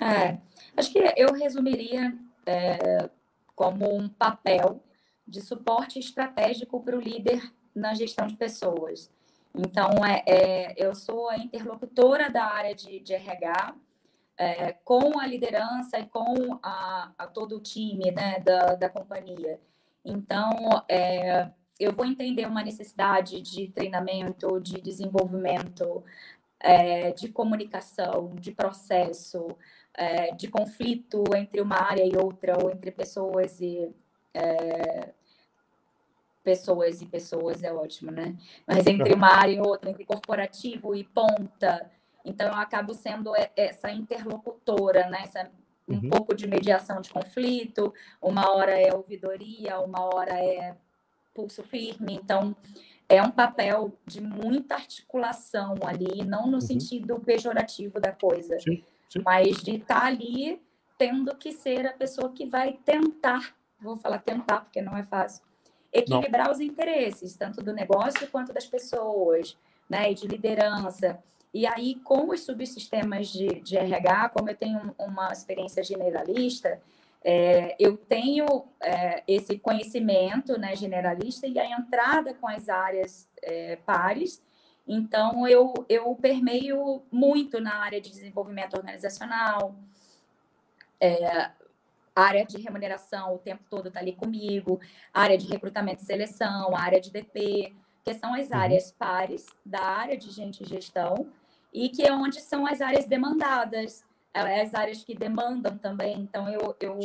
É, acho que eu resumiria é, como um papel de suporte estratégico para o líder na gestão de pessoas. Então, é, é, eu sou a interlocutora da área de, de RH é, com a liderança e com a, a, todo o time né, da, da companhia. Então, é, eu vou entender uma necessidade de treinamento, de desenvolvimento, é, de comunicação, de processo, é, de conflito entre uma área e outra, ou entre pessoas e. É, pessoas e pessoas é ótimo, né? Mas entre uma área e outra, entre corporativo e ponta, então eu acabo sendo essa interlocutora, né? Essa, um uhum. pouco de mediação de conflito, uma hora é ouvidoria, uma hora é pulso firme, então é um papel de muita articulação ali, não no uhum. sentido pejorativo da coisa, sim, sim. mas de estar tá ali tendo que ser a pessoa que vai tentar, vou falar tentar porque não é fácil, equilibrar não. os interesses, tanto do negócio quanto das pessoas, né, e de liderança. E aí, com os subsistemas de, de RH, como eu tenho uma experiência generalista, é, eu tenho é, esse conhecimento né, generalista e a entrada com as áreas é, pares. Então, eu, eu permeio muito na área de desenvolvimento organizacional, é, área de remuneração o tempo todo está ali comigo, área de recrutamento e seleção, área de DP, que são as uhum. áreas pares da área de gente e gestão, e que é onde são as áreas demandadas, é, as áreas que demandam também. Então, eu, eu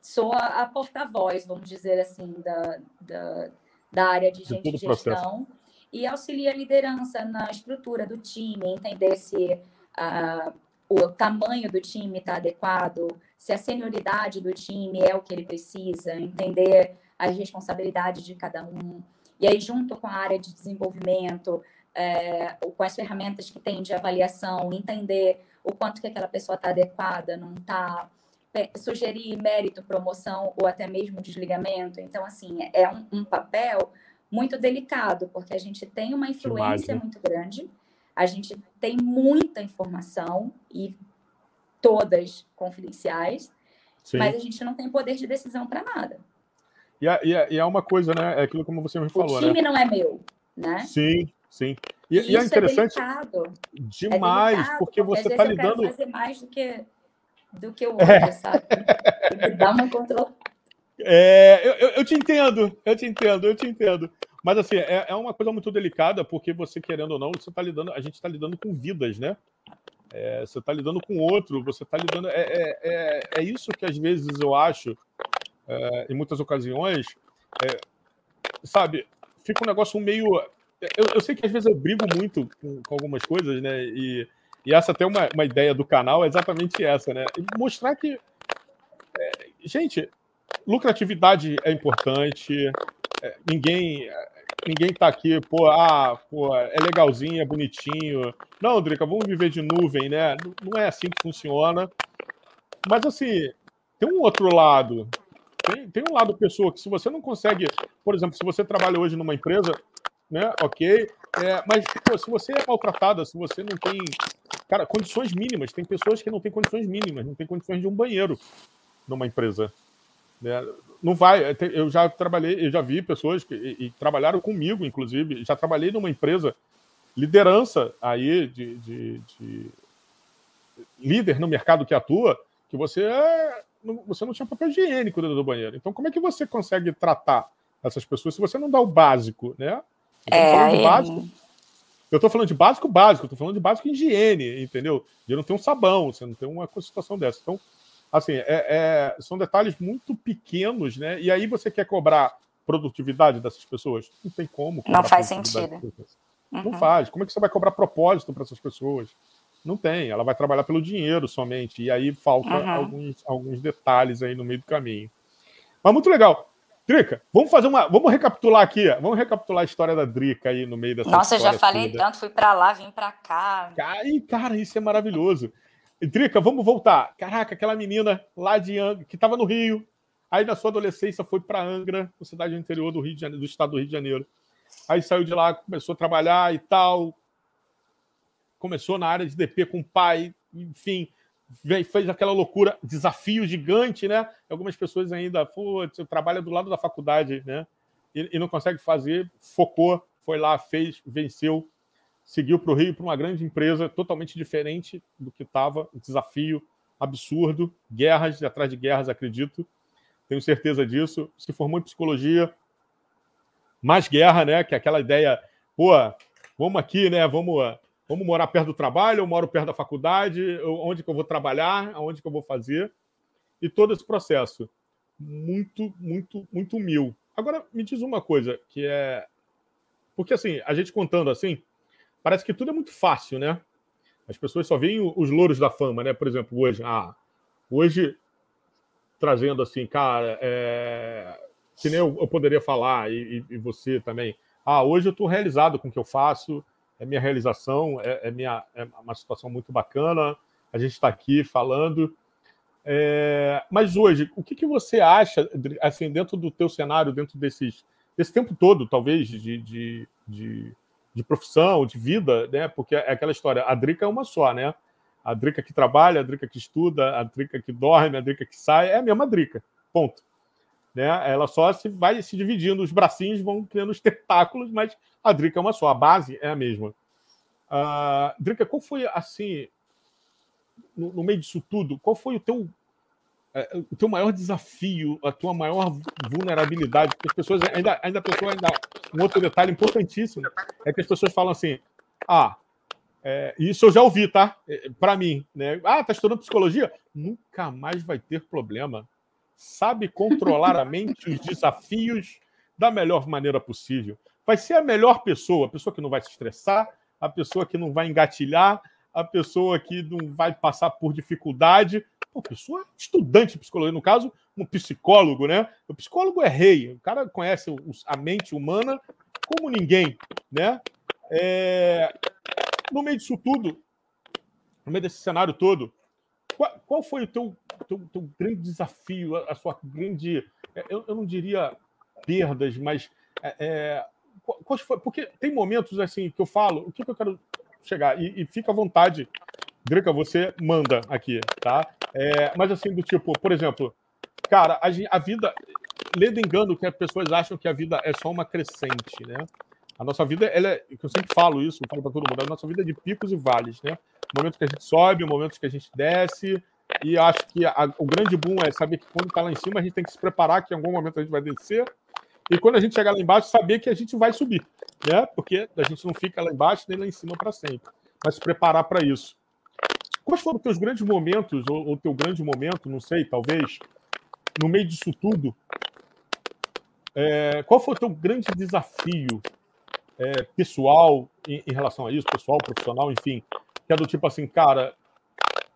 sou a, a porta-voz, vamos dizer assim, da, da, da área de, de gente e gestão, e auxilia a liderança na estrutura do time, entender se. Uh, o tamanho do time está adequado, se a senioridade do time é o que ele precisa, entender as responsabilidades de cada um. E aí, junto com a área de desenvolvimento, é, com as ferramentas que tem de avaliação, entender o quanto que aquela pessoa está adequada, não está, sugerir mérito, promoção ou até mesmo desligamento. Então, assim, é um, um papel muito delicado, porque a gente tem uma influência Demais, né? muito grande a gente tem muita informação e todas confidenciais, Sim. mas a gente não tem poder de decisão para nada. E, é, e, é, é uma coisa, né? É aquilo como você me falou, O time né? não é meu, né? Sim, sim. E, e é, é interessante. É demais, é delicado, porque, porque você está lidando. Eu quero fazer mais do que, do que o outro, é. sabe? Dar uma controle. É, eu, eu, te entendo, eu te entendo, eu te entendo. Mas assim, é, é uma coisa muito delicada, porque você, querendo ou não, você tá lidando, a gente está lidando com vidas, né? É, você está lidando com outro, você está lidando. É, é, é, é, isso que às vezes eu acho, é, em muitas ocasiões, sabe, fica um negócio meio. Eu, eu, sei que às vezes eu brigo muito com, com algumas coisas, né? E, e essa até uma, uma ideia do canal é exatamente essa, né? mostrar que. gente, lucratividade é importante, ninguém ninguém tá aqui, pô, ah, pô, é legalzinho, é bonitinho. Não, Drica, vamos viver de nuvem, né? Não é assim que funciona. Mas assim, tem um outro lado. Tem, tem um lado pessoa que se você não consegue, por exemplo, se você trabalha hoje numa empresa, né? Ok. É, mas pô, se você é maltratada, se você não tem. Cara, condições mínimas. Tem pessoas que não têm condições mínimas, não tem condições de um banheiro numa empresa. Né? Não vai. É, eu já trabalhei, eu já vi pessoas que e, e trabalharam comigo, inclusive. Já trabalhei numa empresa, liderança aí de, de, de líder no mercado que atua, que você é, você não tinha papel higiênico dentro do banheiro. Então, como é que você consegue tratar essas pessoas se você não dá o básico, né? Eu é, falando de básico. Eu estou falando de básico básico, eu tô falando de básico higiene, entendeu? De não ter um sabão, você não tem uma situação dessa. Então, assim, é, é, são detalhes muito pequenos, né? E aí você quer cobrar produtividade dessas pessoas? Não tem como. Não faz sentido. Uhum. Não faz. Como é que você vai cobrar propósito para essas pessoas? Não tem. Ela vai trabalhar pelo dinheiro somente. E aí falta uhum. alguns, alguns detalhes aí no meio do caminho. Mas muito legal. Drica, vamos fazer uma. Vamos recapitular aqui. Vamos recapitular a história da Drica aí no meio dessa Nossa, eu já falei toda. tanto, fui para lá, vim para cá. Ai, cara, isso é maravilhoso. Drica, vamos voltar. Caraca, aquela menina lá de Angra, que estava no Rio, aí na sua adolescência foi para Angra, cidade interior do Rio de Janeiro, do estado do Rio de Janeiro. Aí saiu de lá, começou a trabalhar e tal. Começou na área de DP com o pai, enfim, fez aquela loucura, desafio gigante, né? Algumas pessoas ainda, pô, você trabalha do lado da faculdade, né? E, e não consegue fazer, focou, foi lá, fez, venceu seguiu para o Rio para uma grande empresa totalmente diferente do que estava, um desafio absurdo, guerras atrás de guerras, acredito, tenho certeza disso. Se formou em psicologia, mais guerra, né? Que é aquela ideia, pô, vamos aqui, né? Vamos, vamos morar perto do trabalho, eu moro perto da faculdade, onde que eu vou trabalhar, aonde que eu vou fazer, e todo esse processo muito, muito, muito mil. Agora, me diz uma coisa, que é. Porque, assim, a gente contando assim, parece que tudo é muito fácil, né? As pessoas só veem os louros da fama, né? Por exemplo, hoje, ah, hoje, trazendo assim, cara, é... que nem eu, eu poderia falar, e, e, você também. Ah, hoje eu estou realizado com o que eu faço, é minha realização, é, é, minha, é uma situação muito bacana, a gente está aqui falando. É, mas hoje, o que, que, você acha, assim, dentro do teu cenário, dentro desses, desse tempo todo, talvez, de, de, de, de, profissão, de vida, né? Porque é aquela história, a Drica é uma só, né? A Drica que trabalha, a Drica que estuda, a Drica que dorme, a Drica que sai, é a mesma Drica, ponto. Né? Ela só se vai se dividindo, os bracinhos vão criando os tentáculos, mas a Drica é uma só, a base é a mesma. Uh, Drica, qual foi, assim, no, no, meio disso tudo, qual foi o teu, é, o teu maior desafio, a tua maior vulnerabilidade? Porque as pessoas ainda, ainda a pessoa ainda um outro detalhe importantíssimo é que as pessoas falam assim, ah, é, isso eu já ouvi, tá? É, Para mim, né? Ah, tá estudando psicologia? Nunca mais vai ter problema. Sabe controlar a mente, os desafios da melhor maneira possível. Vai ser a melhor pessoa, a pessoa que não vai se estressar, a pessoa que não vai engatilhar, a pessoa que não vai passar por dificuldade. Pô, pessoa estudante de psicologia, no caso, um psicólogo, né? O psicólogo é rei, o cara conhece a mente humana como ninguém, né? É... No meio disso tudo, no meio desse cenário todo, qual, foi o teu, teu, teu, grande desafio, a, sua grande, é, eu, eu não diria perdas, mas é, é porque tem momentos assim que eu falo, o que, que eu quero chegar. E, e fica à vontade, Drica, você manda aqui, tá? É, mas assim, do tipo, por exemplo, cara, a, a vida. Lendo engano que as pessoas acham que a vida é só uma crescente, né? A nossa vida, ela é, eu sempre falo isso, falo para todo mundo, a nossa vida é de picos e vales, né? Momentos que a gente sobe, momentos que a gente desce, e acho que a, o grande boom é saber que quando está lá em cima, a gente tem que se preparar que em algum momento a gente vai descer, e quando a gente chegar lá embaixo, saber que a gente vai subir, né? Porque a gente não fica lá embaixo nem lá em cima para sempre, mas se preparar para isso. Quais foram os teus grandes momentos, ou teu grande momento, não sei, talvez, no meio disso tudo? É, qual foi o teu grande desafio é, pessoal em, em, relação a isso, pessoal, profissional, enfim, que é do tipo assim, cara,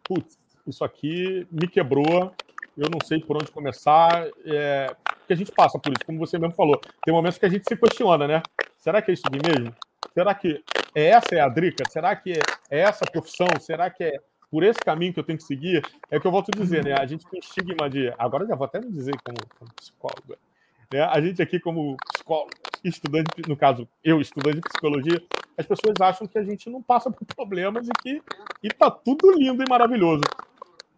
putz, isso aqui me quebrou, eu não sei por onde começar, é, que a gente passa por isso, como você mesmo falou. Tem momentos que a gente se questiona, né? Será que é isso aqui mesmo? Será que é essa é a drica? Será que é essa profissão? Será que é por esse caminho que eu tenho que seguir? É o que eu volto a dizer, né? A gente tem estigma de. Agora já vou até me dizer como, como psicólogo. Né? A gente aqui, como psicólogo, estudante, no caso, eu, estudante de psicologia, as pessoas acham que a gente não passa por problemas e que e tá tudo lindo e maravilhoso.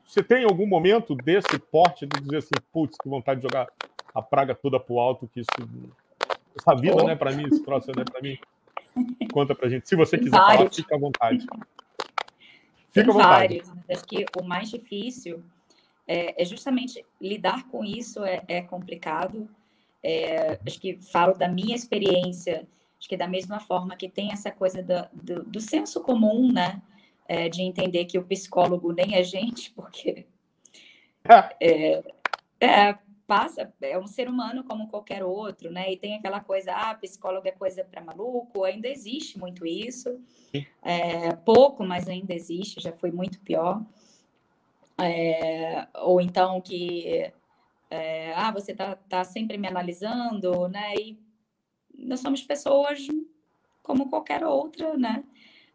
Você tem algum momento desse porte de dizer assim, putz, que vontade de jogar a praga toda pro alto, que isso. Essa vida, oh. né, para mim, esse troço, né, para mim. Conta pra gente. Se você quiser vários. falar, fica à vontade. Fica vontade. Vários. Acho que o mais difícil é, é justamente lidar com isso é, é complicado. É, acho que falo da minha experiência, acho que da mesma forma que tem essa coisa do, do, do senso comum, né? É, de entender que o psicólogo nem é gente, porque é, é, passa, é um ser humano como qualquer outro, né? E tem aquela coisa, ah, psicólogo é coisa para maluco, ainda existe muito isso. É, pouco, mas ainda existe, já foi muito pior. É, ou então que, é, ah, você está tá sempre me analisando, né? E nós somos pessoas como qualquer outra, né?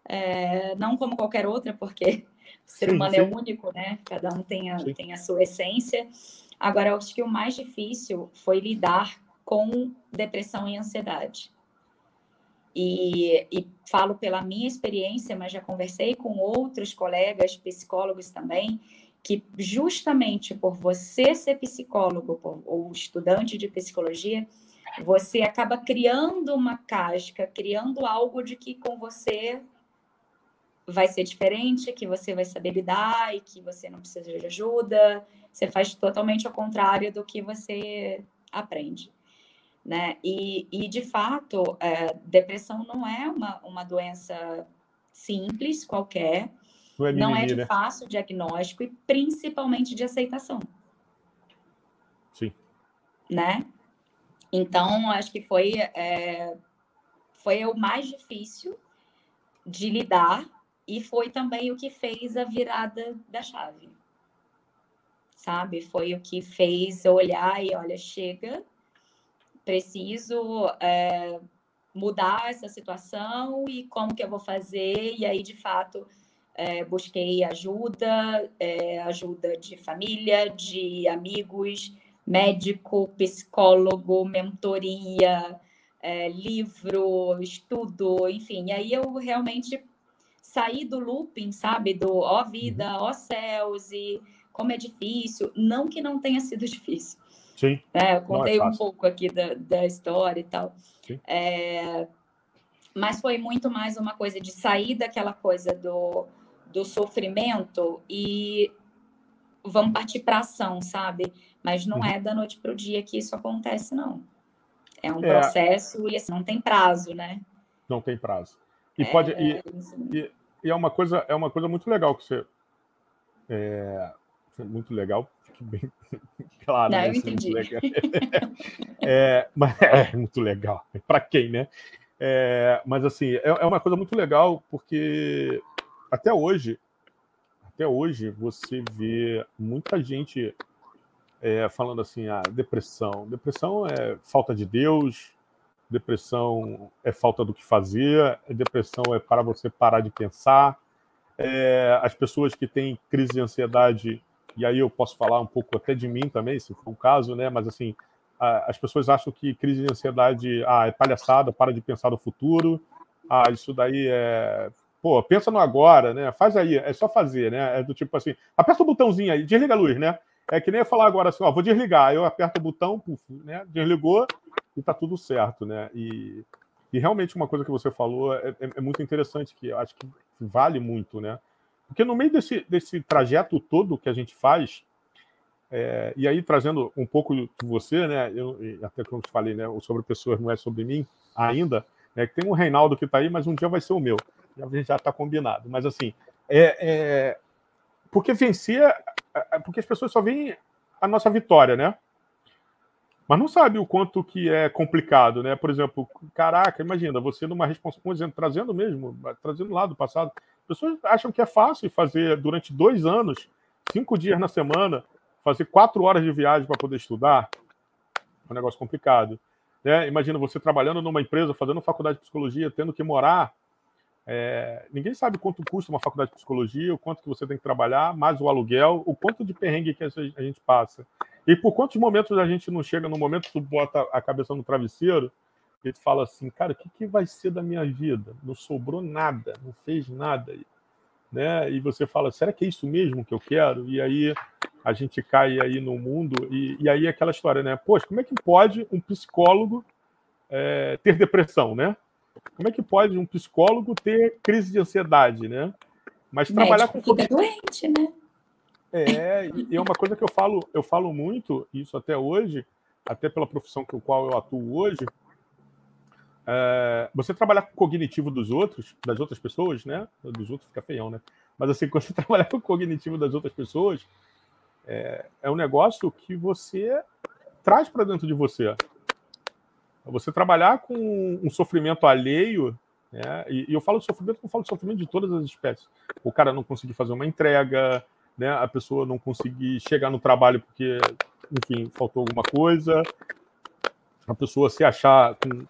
É, não como qualquer outra, porque o ser sim, humano é sim. é único, né? Cada um tem a, tem a sua essência. Agora, eu acho que o mais difícil foi lidar com depressão e ansiedade. E, e, falo pela minha experiência, mas já conversei com outros colegas psicólogos também, que justamente por você ser psicólogo por, ou estudante de psicologia, você acaba criando uma casca, criando algo de que com você vai ser diferente, que você vai saber lidar e que você não precisa de ajuda. Você faz totalmente ao contrário do que você aprende. Né? E, e de fato, é, depressão não é uma, uma doença simples, qualquer, não é, não é de né? fácil diagnóstico e principalmente de aceitação. Sim. Né? Então, acho que foi, é, foi o mais difícil de lidar e foi também o que fez a virada da chave. Sabe? Foi o que fez olhar e olha, chega, preciso é, mudar essa situação e como que eu vou fazer. E aí, de fato, é, busquei ajuda, é, ajuda de família, de amigos, médico, psicólogo, mentoria, é, livro, estudo, enfim. E aí eu realmente saí do looping, sabe? Do ó vida, uhum. ó céus e como é difícil. Não que não tenha sido difícil. Sim. É, eu contei é um pouco aqui da, da história e tal. É, mas foi muito mais uma coisa de sair daquela coisa do, do sofrimento e vamos partir para ação, sabe? Mas não uhum. é da noite para o dia que isso acontece, não. É um é. processo e assim, não tem prazo, né? Não tem prazo. E é, pode. E, é e, e, é uma coisa, é uma coisa muito legal que você. É, muito legal, fique bem claro. Não, né? eu entendi. é, mas é muito legal. Para quem, né? É, mas assim, é, é uma coisa muito legal porque até hoje, até hoje, você vê muita gente é, falando assim, ah, depressão. Depressão é falta de Deus, depressão é falta do que fazer, depressão é para você parar de pensar. É, as pessoas que têm crise de ansiedade, e aí eu posso falar um pouco até de mim também, se for o caso, né? Mas assim, a, as pessoas acham que crise de ansiedade ah, é palhaçada, para de pensar no futuro. Ah, isso daí é. Pô, pensa no agora, né? Faz aí, é só fazer, né? É do tipo assim, aperta o botãozinho aí, desliga a luz, né? É que nem falar agora assim, ó, vou desligar. Eu aperto o botão, né? Desligou e tá tudo certo, né? E, e realmente uma coisa que você falou é, é, é muito interessante, que acho que vale muito, né? Porque no meio desse, desse trajeto todo que a gente faz, é, e aí trazendo um pouco de você, né? Eu, até como eu te falei, né? Sobre pessoas não é sobre mim ainda, né? Tem um Reinaldo que está aí, mas um dia vai ser o meu. Já está combinado. Mas assim, é, é, porque vencer, porque as pessoas só veem a nossa vitória, né? Mas não sabe o quanto que é complicado, né? Por exemplo, caraca, imagina, você numa responsabilidade, trazendo mesmo, trazendo lá do passado, pessoas acham que é fácil fazer durante dois anos, cinco dias na semana, fazer quatro horas de viagem para poder estudar. É um negócio complicado. Né? Imagina você trabalhando numa empresa, fazendo faculdade de psicologia, tendo que morar é, ninguém sabe quanto custa uma faculdade de psicologia, o quanto que você tem que trabalhar, mais o aluguel, o quanto de perrengue que a gente passa. E por quantos momentos a gente não chega no momento que tu bota a cabeça no travesseiro e tu fala assim, cara, o que, que vai ser da minha vida? Não sobrou nada, não fez nada. Né? E você fala, será que é isso mesmo que eu quero? E aí a gente cai aí no mundo e, e aí aquela história, né? Poxa, como é que pode um psicólogo é, ter depressão, né? Como é que pode um psicólogo ter crise de ansiedade, né? Mas trabalhar com fica doente, né? É, e é uma coisa que eu falo, eu falo muito, isso até hoje, até pela profissão com a qual eu atuo hoje. É, você trabalhar com o cognitivo dos outros, das outras pessoas, né? Dos outros fica feião, né? Mas assim, quando você trabalhar com o cognitivo das outras pessoas, é, é um negócio que você traz para dentro de você. Você trabalhar com um sofrimento alheio, né? e, e eu falo de sofrimento, eu falo de sofrimento de todas as espécies. O cara não conseguir fazer uma entrega, né? a pessoa não conseguir chegar no trabalho porque, enfim, faltou alguma coisa, a pessoa se achar com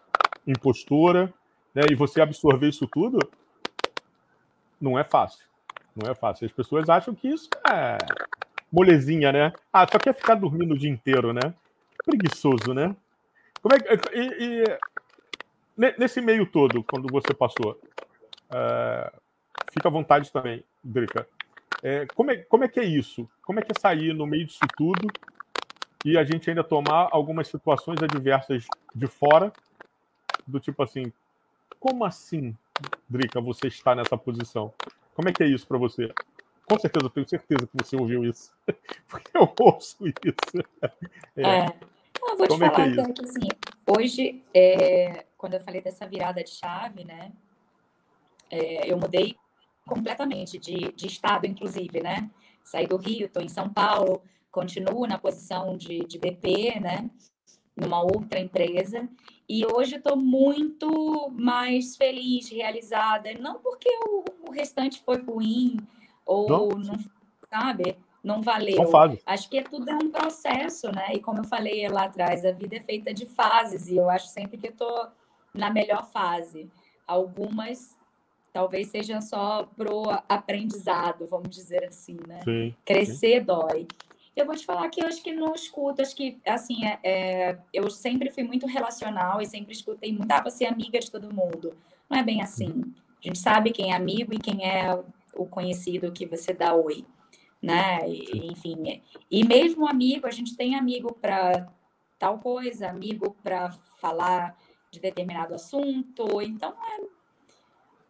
impostora, né? e você absorver isso tudo, não é fácil. Não é fácil. As pessoas acham que isso é molezinha, né? Ah, só quer ficar dormindo o dia inteiro, né? Preguiçoso, né? Como é que, e, e, nesse meio todo, quando você passou, é, fica à vontade também, Drica. É, como, é, como é que é isso? Como é que é sair no meio disso tudo e a gente ainda tomar algumas situações adversas de fora, do tipo assim, como assim, Drica, você está nessa posição? Como é que é isso para você? Com certeza, eu tenho certeza que você ouviu isso, porque eu ouço isso. É. é. Vou Como te falar é que, é que assim, hoje, é, quando eu falei dessa virada de chave, né? É, eu mudei completamente de, de estado, inclusive, né? Saí do Rio, estou em São Paulo, continuo na posição de, de BP, né? numa outra empresa. E hoje estou muito mais feliz, realizada. Não porque o, o restante foi ruim ou não, não sabe, não valeu. Acho que é tudo é um processo, né? E como eu falei lá atrás, a vida é feita de fases e eu acho sempre que estou na melhor fase. Algumas talvez sejam só pro aprendizado, vamos dizer assim, né? Sim, Crescer sim. dói. Eu vou te falar que eu acho que não escuto, acho que, assim, é, é, eu sempre fui muito relacional e sempre escutei muito, ah, você é amiga de todo mundo. Não é bem assim. A gente sabe quem é amigo e quem é o conhecido que você dá oi, né? E, enfim, e mesmo amigo, a gente tem amigo para tal coisa, amigo para falar de determinado assunto. Então, é,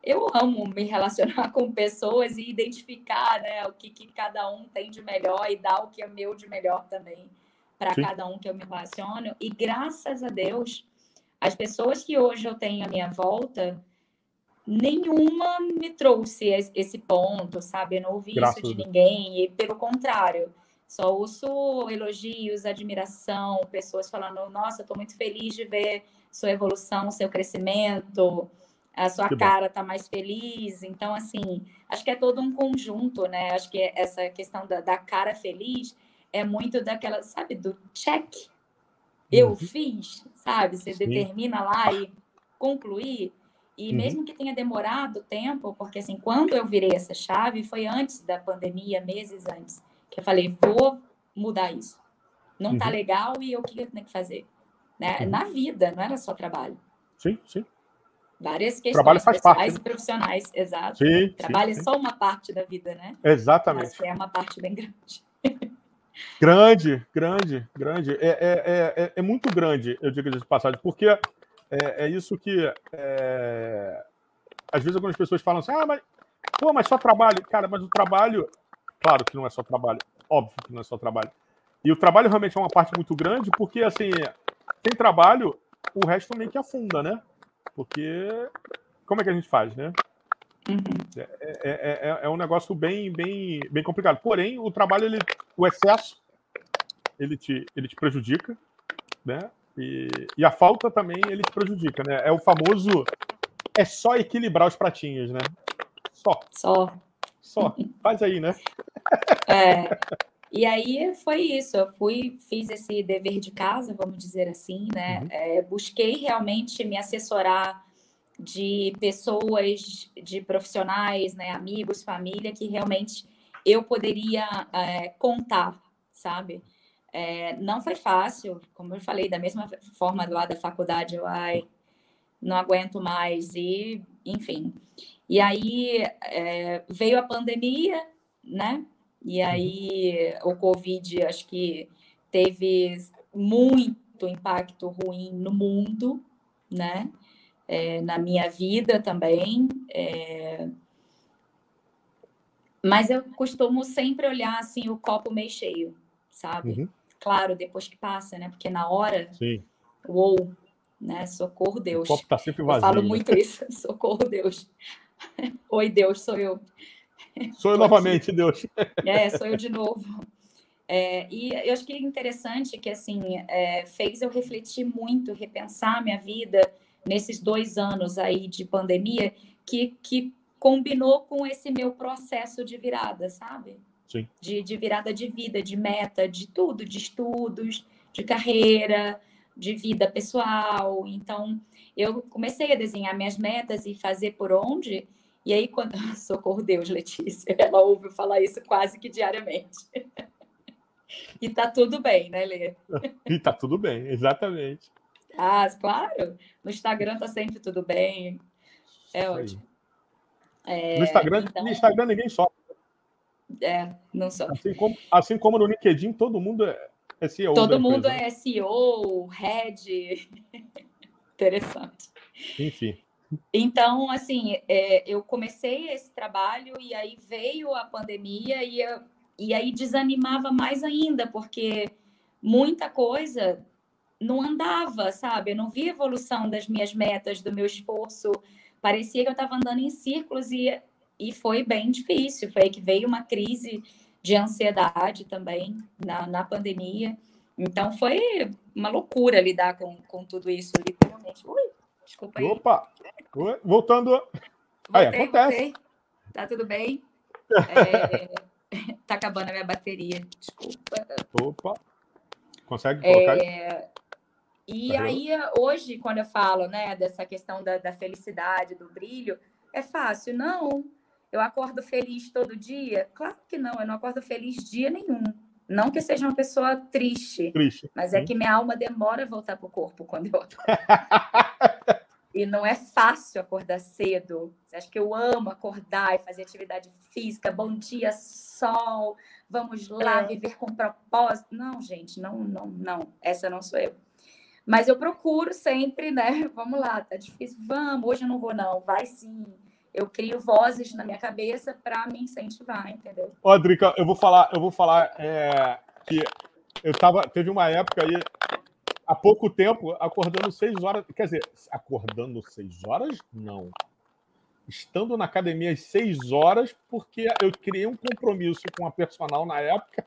eu amo me relacionar com pessoas e identificar né, o que, que cada um tem de melhor e dar o que é meu de melhor também para cada um que eu me relaciono. E graças a Deus, as pessoas que hoje eu tenho à minha volta, nenhuma me trouxe esse ponto, sabe? Eu não ouvi graças isso de ninguém, e pelo contrário. Só ouço elogios, admiração, pessoas falando: Nossa, estou muito feliz de ver sua evolução, seu crescimento a sua que cara está mais feliz. Então, assim, acho que é todo um conjunto, né? Acho que essa questão da, da cara feliz é muito daquela, sabe, do check. Eu uhum. fiz, sabe? Você Sim. determina lá e concluir. E uhum. mesmo que tenha demorado tempo, porque assim, quando eu virei essa chave, foi antes da pandemia, meses antes, que eu falei, vou mudar isso. Não tá uhum. tá legal e o que eu tenho que fazer? Né? Uhum. Na vida, não era só trabalho. Sim, sim. Várias questões trabalho faz parte, e profissionais, exato. Sim, trabalho sim, é só uma parte da vida, né? Exatamente. Mas é uma parte bem grande. Grande, grande, grande. É, é, é, é muito grande, eu digo de passagem, porque é, é isso que. É... Às vezes algumas pessoas falam assim, ah, mas, pô, mas só trabalho. Cara, mas o trabalho. Claro que não é só trabalho. Óbvio que não é só trabalho. E o trabalho realmente é uma parte muito grande, porque, assim, sem trabalho, o resto meio que afunda, né? Porque como é que a gente faz, né? Uhum. É, é, é, é, um negócio bem, bem, bem complicado. Porém, o trabalho, ele, o excesso, ele te, ele te prejudica, né? E, e a falta também ele te prejudica, né? É o famoso é só equilibrar os pratinhos, né? Só. Só. Só. Faz aí, né? É. E aí foi isso, eu fui, fiz esse dever de casa, vamos dizer assim, né? Uhum. É, busquei realmente me assessorar de pessoas, de profissionais, né, amigos, família, que realmente eu poderia é, contar, sabe? É, não foi fácil, como eu falei, da mesma forma lá da faculdade, eu ai, não aguento mais, e enfim. E aí é, veio a pandemia, né? E aí o Covid acho que teve muito impacto ruim no mundo, né? É, na minha vida também. É... Mas eu costumo sempre olhar assim o copo meio cheio, sabe? Uhum. Claro, depois que passa, né? Porque na hora, Sim. uou, né? Socorro Deus. O copo tá sempre vazio. Eu falo né? muito isso, socorro Deus. Oi, Deus, sou eu. Sou eu novamente, Deus. É, sou eu de novo. É, e eu acho que é interessante que assim é, fez eu refletir muito, repensar minha vida nesses dois anos aí de pandemia, que, que combinou com esse meu processo de virada, sabe? De, de virada de vida, de meta, de tudo, de estudos, de carreira, de vida pessoal. Então, eu comecei a desenhar minhas metas e fazer por onde e aí, quando. Socorro Deus, Letícia, ela ouve falar isso quase que diariamente. e tá tudo bem, né, Lê? e tá tudo bem, exatamente. Ah, claro. No Instagram tá sempre tudo bem. É ótimo. É, no, Instagram, então... no Instagram ninguém sofre. É, não sofre. Assim como, assim como no LinkedIn, todo mundo é, é CEO. Todo mundo é CEO, head. Interessante. Enfim. Então, assim, é, eu comecei esse trabalho e aí veio a pandemia e, eu, e aí desanimava mais ainda, porque muita coisa não andava, sabe? Eu não via evolução das minhas metas, do meu esforço. Parecia que eu estava andando em círculos e, e foi bem difícil. Foi aí que veio uma crise de ansiedade também na, na pandemia. Então foi uma loucura lidar com, com tudo isso, literalmente. Ui, desculpa aí. Opa! Voltando. Aí, acontece. Voltei. Tá tudo bem? É... tá acabando a minha bateria, desculpa. Opa! Consegue colocar é... E tá aí, hoje, quando eu falo né, dessa questão da, da felicidade, do brilho, é fácil. Não, eu acordo feliz todo dia? Claro que não, eu não acordo feliz dia nenhum. Não que seja uma pessoa triste, triste. mas é que minha alma demora a voltar para o corpo quando eu E não é fácil acordar cedo. Você acha que eu amo acordar e fazer atividade física? Bom dia, sol. Vamos lá, é. viver com propósito. Não, gente, não, não, não. Essa não sou eu. Mas eu procuro sempre, né? Vamos lá, tá difícil. Vamos, hoje eu não vou, não. Vai sim eu crio vozes na minha cabeça para me incentivar, entendeu? Ó, Drica, eu vou falar, eu vou falar é, que eu tava, teve uma época aí há pouco tempo acordando seis horas, quer dizer, acordando seis horas? Não. Estando na academia às seis horas, porque eu criei um compromisso com a personal na época.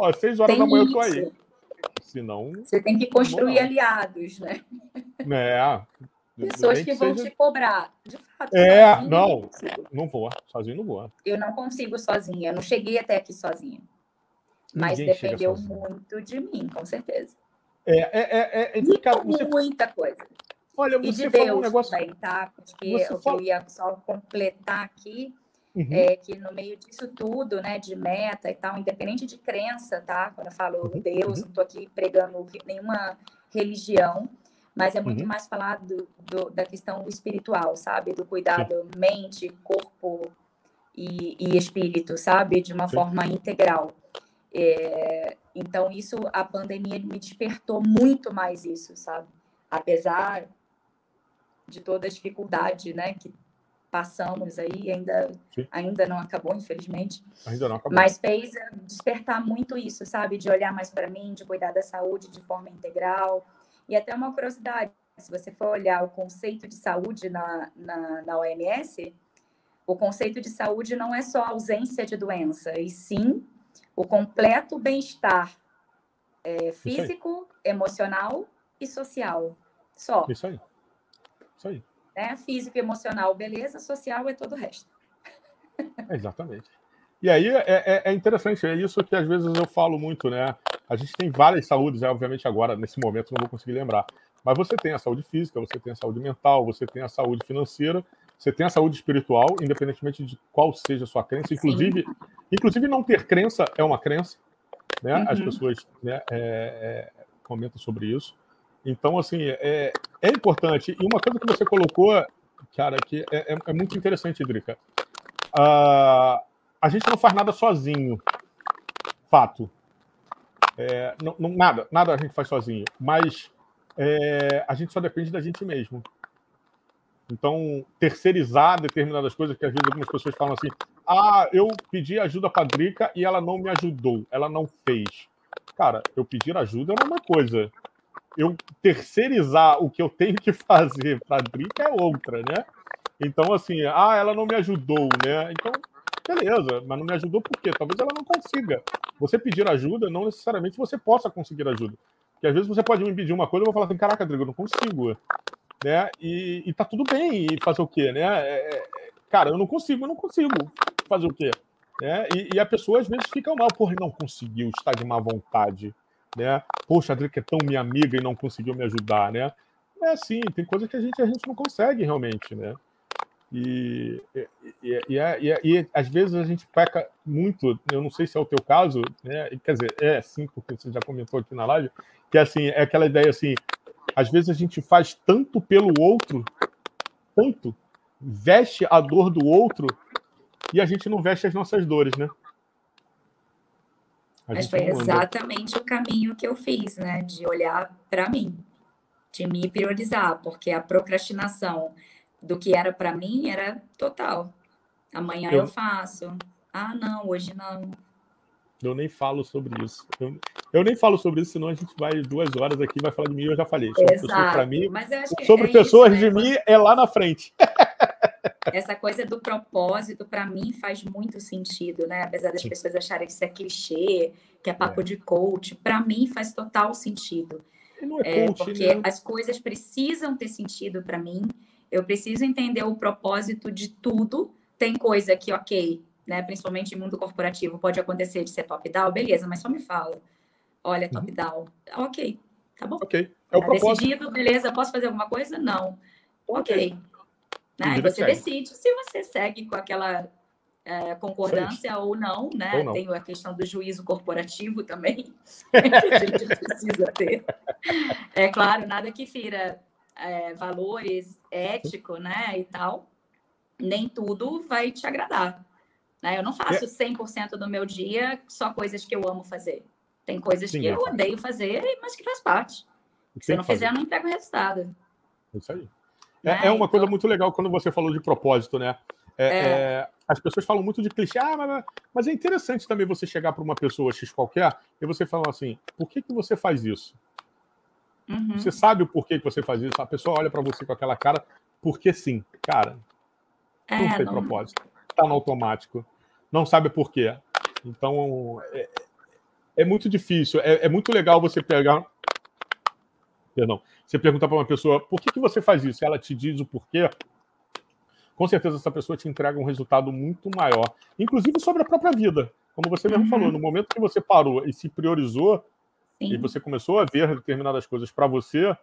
Ó, seis horas Tem da manhã isso. eu tô aí. Senão. Você tem que construir aliados, né? É, Pessoas que, vão seja... te cobrar. De fato. É, não, não vou. Sozinho não vou. Eu não consigo sozinha. Eu não cheguei até aqui sozinha. Mas Ninguém dependeu muito de mim, com certeza. É, é, é, é, é cara, você... muita coisa. Olha, você e de falou um negócio. Também, tá? Porque o que eu ia só completar aqui uhum. é que no meio disso tudo, né, de meta e tal, independente de crença, tá? Quando eu falo uhum. Deus, uhum. não estou aqui pregando nenhuma religião, mas é muito uhum. mais falar do, do, da questão espiritual, sabe? Do cuidado Sim. mente, corpo e, e, espírito, sabe? De uma Sim. forma integral. É, então, isso, a pandemia me despertou muito mais isso, sabe? Apesar de toda a dificuldade, né, que passamos aí, ainda, ainda não acabou, infelizmente. Ainda não acabou. Mas fez despertar muito isso, sabe? De olhar mais para mim, de cuidar da saúde de forma integral, e até uma curiosidade, se você for olhar o conceito de saúde na, na, na OMS, o conceito de saúde não é só ausência de doença, e sim o completo bem-estar é, físico, emocional e social. Só. Isso aí. Isso aí. Né? Físico, emocional, beleza, social é todo o resto. Exatamente. E aí é, é, é, interessante, é isso que às vezes eu falo muito, né? A gente tem várias saúdes, né? obviamente agora, nesse momento, não vou conseguir lembrar. Mas você tem a saúde física, você tem a saúde mental, você tem a saúde financeira, você tem a saúde espiritual, independentemente de qual seja a sua crença. Inclusive, inclusive não ter crença é uma crença, né? Uhum. As pessoas né, é, é, comentam sobre isso. Então, assim, é, é importante. E uma coisa que você colocou, cara, que é, é, é muito interessante, Drica. Uh, a gente não faz nada sozinho. Fato. É, não, não, nada, nada a gente faz sozinho. Mas é, a gente só depende da gente mesmo. Então, terceirizar determinadas coisas, que às vezes algumas pessoas falam assim: ah, eu pedi ajuda para a Drica e ela não me ajudou, ela não fez. Cara, eu pedir ajuda é uma coisa. Eu terceirizar o que eu tenho que fazer para a Drica é outra, né? Então, assim, ah, ela não me ajudou, né? Então, beleza, mas não me ajudou por quê? Talvez ela não consiga. Você pedir ajuda, não necessariamente você possa conseguir ajuda. Porque às vezes você pode me pedir uma coisa e eu vou falar assim, caraca, Rodrigo, eu não consigo. Né? E, e tá tudo bem, e fazer o quê, né? É, é, cara, eu não consigo, eu não consigo fazer o quê? Né? E, e a pessoa às vezes fica mal, porra, não conseguiu, está de má vontade, né? Poxa, a Drica é tão minha amiga e não conseguiu me ajudar, né? É assim, tem coisas que a gente, a gente não consegue realmente, né? E, e, e, é, e, e, às vezes a gente peca muito, eu não sei se é o teu caso, né? quer dizer, é sim, porque você já comentou aqui na live, que é assim, é aquela ideia assim, às vezes a gente faz tanto pelo outro, tanto, veste a dor do outro, e a gente não veste as nossas dores, né? Mas foi exatamente o caminho que eu fiz, né? De olhar para mim, de me priorizar, porque a procrastinação do que era para mim era total. Amanhã eu... eu... faço. Ah, não, hoje não. Eu nem falo sobre isso. Eu, eu, nem falo sobre isso, senão a gente vai duas horas aqui vai falar de mim. Eu já falei. Sobre Exato. pessoas para mim. Sobre é pessoas isso, né? de mim é lá na frente. essa coisa do propósito, para mim, faz muito sentido, né? Apesar das pessoas acharem que isso é clichê, que é papo é. de coach, para mim faz total sentido. Não é, coach, é porque né? as coisas precisam ter sentido para mim. Eu preciso entender o propósito de tudo. Tem coisa que, ok, né? Principalmente em mundo corporativo, pode acontecer de ser top-down, beleza, mas só me fala. Olha, uhum. top-down. Ok, tá bom. Ok. É o tá propósito. decidido, beleza. Posso fazer alguma coisa? Não. Ok. okay. Né? Você decide se você segue com aquela é, concordância ou não, né? Ou não. Tem a questão do juízo corporativo também, que a gente precisa ter. É claro, nada que fira é, valores ético, né, e tal. Nem tudo vai te agradar. Né? Eu não faço 100% do meu dia só coisas que eu amo fazer. Tem coisas Sim, que eu odeio fazer, mas que faz parte. Se eu não fizer, eu não entrego resultado. Isso aí. É, né? é uma coisa então muito legal quando você falou de propósito, né? É, é. É, as pessoas falam muito de clichê, ah, mas, mas é interessante também você chegar para uma pessoa X qualquer e você falar assim: por que, que você faz isso? Uhum. Você sabe o porquê que você faz isso? A pessoa olha para você com aquela cara, porque sim, cara. É, não tem não... propósito. Está no automático. Não sabe por quê. Então, é, é muito difícil. É, é muito legal você pegar perdão, você perguntar para uma pessoa por que, que você faz isso, ela te diz o porquê, com certeza essa pessoa te entrega um resultado muito maior, inclusive sobre a própria vida. Como você mesmo uhum. falou, no momento que você parou e se priorizou, Sim. e você começou a ver determinadas coisas para você,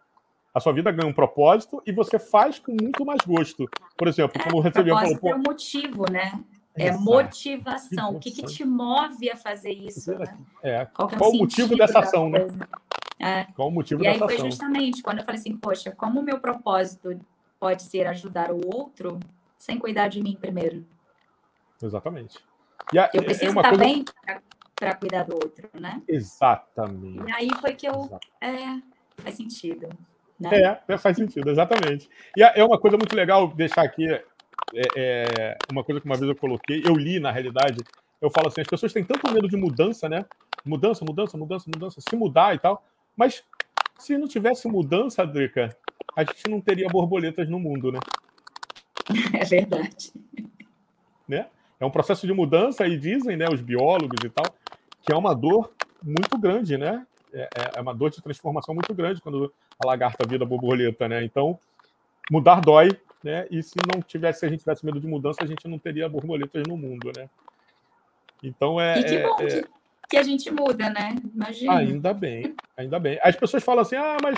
a sua vida ganha um propósito e você faz com muito mais gosto. Por exemplo, como é, recebi falou, pô, é o motivo, né? É Exato. motivação. O que, que, te move a fazer isso? Né? É. Qual, é qual o motivo dessa ação, né? É. Qual o motivo e dessa ação? E aí foi justamente quando eu falei assim, poxa, como o meu propósito pode ser ajudar o outro sem cuidar de mim primeiro? Exatamente. A, eu preciso é estar coisa... bem para cuidar do outro, né? Exatamente. E aí foi que eu... É, faz sentido. Né? É, é, faz sentido, exatamente. E é uma coisa muito legal deixar aqui, é, é, uma coisa que uma vez eu coloquei, eu li na realidade, eu falo assim, as pessoas têm tanto medo de mudança, né? Mudança, mudança, mudança, mudança, se mudar e tal. Mas se não tivesse mudança, Drica, a gente não teria borboletas no mundo, né? É verdade. Né? É um processo de mudança, e dizem né, os biólogos e tal, que é uma dor muito grande, né? É, é, é uma dor de transformação muito grande quando a lagarta vira borboleta, né? Então, mudar dói, né? E se não tivesse, se a gente tivesse medo de mudança, a gente não teria borboletas no mundo, né? Então é. E que é, bom é, que, que, a gente muda, né? Imagina. Ainda bem, ainda bem. As pessoas falam assim: ah, mas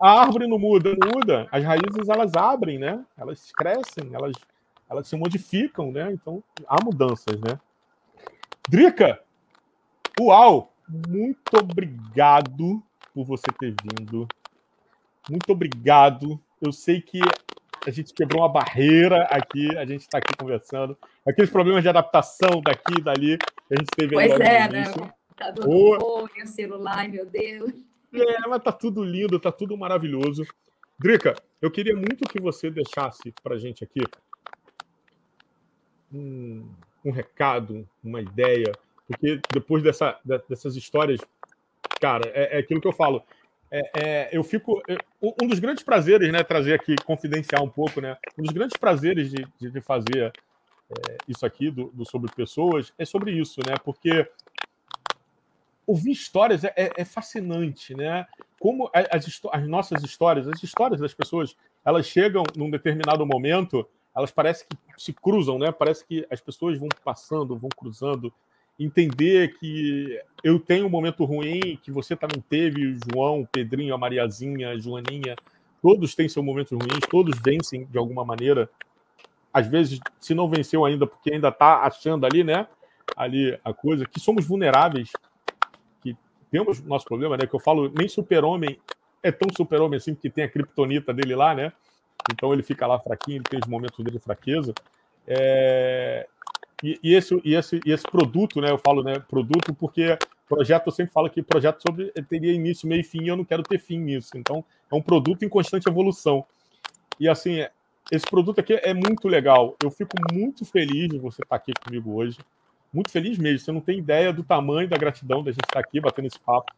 a árvore não muda, muda. As raízes elas abrem, né? Elas crescem, elas, elas se modificam, né? Então há mudanças, né? Drica, uau! Muito obrigado por você ter vindo. Muito obrigado. Eu sei que a gente quebrou uma barreira aqui, a gente está aqui conversando. Aqueles problemas de adaptação daqui e dali a gente teve Pois é, né? Tá dando oh. fone, o celular, meu Deus. É, mas tá tudo lindo, tá tudo maravilhoso. Drica, eu queria muito que você deixasse para a gente aqui um, um, recado, uma ideia, porque depois dessa, dessas histórias, cara, é, é aquilo que eu falo é, é, eu fico. um dos grandes prazeres, né, trazer aqui, confidenciar um pouco, né? Um dos grandes prazeres de, de fazer é, isso aqui do, do, sobre pessoas é sobre isso, né? Porque ouvir histórias é, é, é fascinante, né? Como as, as, nossas histórias, as histórias das pessoas, elas chegam num determinado momento, elas parecem que se cruzam, né? Parece que as pessoas vão passando, vão cruzando, entender que eu tenho um momento ruim, que você também teve, João, Pedrinho, a Mariazinha, a Joaninha, todos têm seus momentos ruins, todos vencem de alguma maneira. Às vezes, se não venceu ainda, porque ainda está achando ali, né? Ali a coisa, que somos vulneráveis, que temos nosso problema, né? Que eu falo, nem super-homem é tão super-homem assim, porque tem a criptonita dele lá, né? Então ele fica lá fraquinho, ele tem os momentos dele de fraqueza. É... E, e, esse, e, esse, e esse produto, né? Eu falo, né? Produto, porque projeto, eu sempre falo que projeto sobre teria início, meio e fim, e eu não quero ter fim nisso. Então, é um produto em constante evolução. E assim, esse produto aqui é muito legal. Eu fico muito feliz de você estar aqui comigo hoje. Muito feliz mesmo. Você não tem ideia do tamanho da gratidão da gente estar aqui batendo esse papo.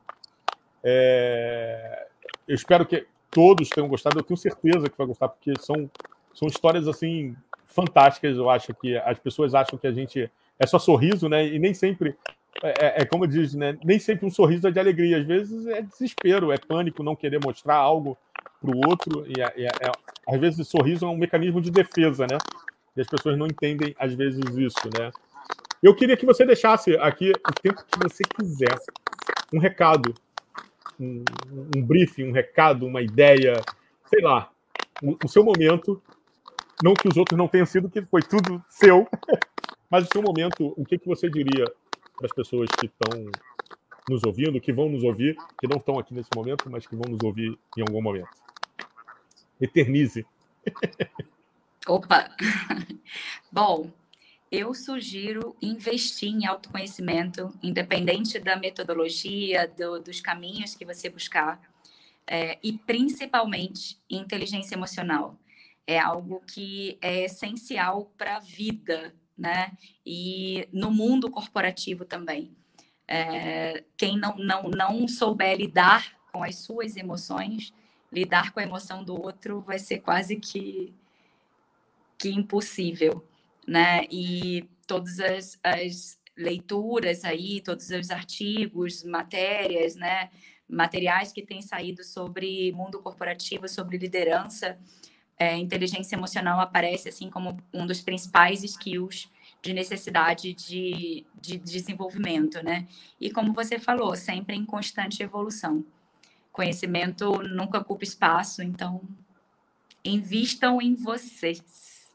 É... Eu espero que todos tenham gostado. Eu tenho certeza que vai gostar, porque são, são histórias assim fantásticas. Eu acho que as pessoas acham que a gente é só sorriso, né? E nem sempre é, é, é como diz, né? Nem sempre um sorriso é de alegria. Às vezes é desespero, é pânico, não querer mostrar algo para o outro. E é, é, é, às vezes o sorriso é um mecanismo de defesa, né? E as pessoas não entendem às vezes isso, né? Eu queria que você deixasse aqui o tempo que você quiser um recado, um, um briefing, um recado, uma ideia, sei lá, o, o seu momento. Não que os outros não tenham sido, que foi tudo seu, mas o seu momento, o que, que você diria para as pessoas que estão nos ouvindo, que vão nos ouvir, que não estão aqui nesse momento, mas que vão nos ouvir em algum momento. Eternize. Opa! Bom, eu sugiro investir em autoconhecimento, independente da metodologia, do, dos caminhos que você buscar, é, e principalmente inteligência emocional. É algo que é essencial para a vida né? E no mundo corporativo também. É, quem não, não, não souber lidar com as suas emoções, lidar com a emoção do outro vai ser quase que, que impossível, né? E todas as, as leituras aí, todos os artigos, matérias, né? Materiais que têm saído sobre mundo corporativo, sobre liderança, é, inteligência emocional aparece assim como um dos principais skills de necessidade de, de desenvolvimento, né? E como você falou, sempre em constante evolução. Conhecimento nunca ocupa espaço, então invistam em vocês.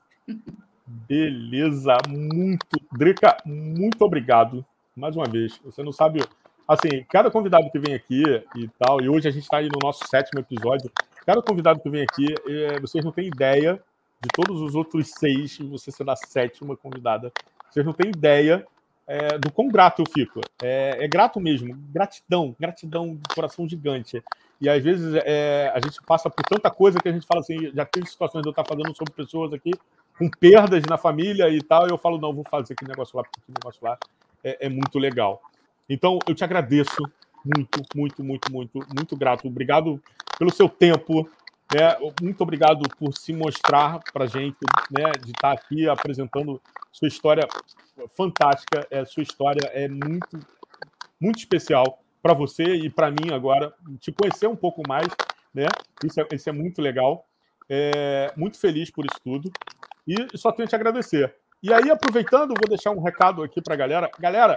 Beleza, muito. Drica, muito obrigado mais uma vez. Você não sabe, assim, cada convidado que vem aqui e tal, e hoje a gente está aí no nosso sétimo episódio. Cada convidado que vem aqui, é, vocês não têm ideia de todos os outros seis, você será a sétima convidada. Vocês não têm ideia é, do quão grato eu fico. É, é, grato mesmo, gratidão, gratidão de coração gigante. E às vezes é, a gente passa por tanta coisa que a gente fala assim, já teve situações de eu estar falando sobre pessoas aqui com perdas na família e tal, e eu falo, não, vou fazer aquele negócio lá, porque aquele negócio lá é, é muito legal. Então, eu te agradeço muito, muito, muito, muito, muito grato. Obrigado pelo seu tempo, né? Muito obrigado por se mostrar para a gente, né? de estar aqui apresentando sua história fantástica. É, sua história é muito, muito especial para você e para mim agora. Te conhecer um pouco mais, né? isso, é, isso é muito legal. É, muito feliz por isso tudo. E só tenho te agradecer. E aí, aproveitando, vou deixar um recado aqui para a galera. Galera,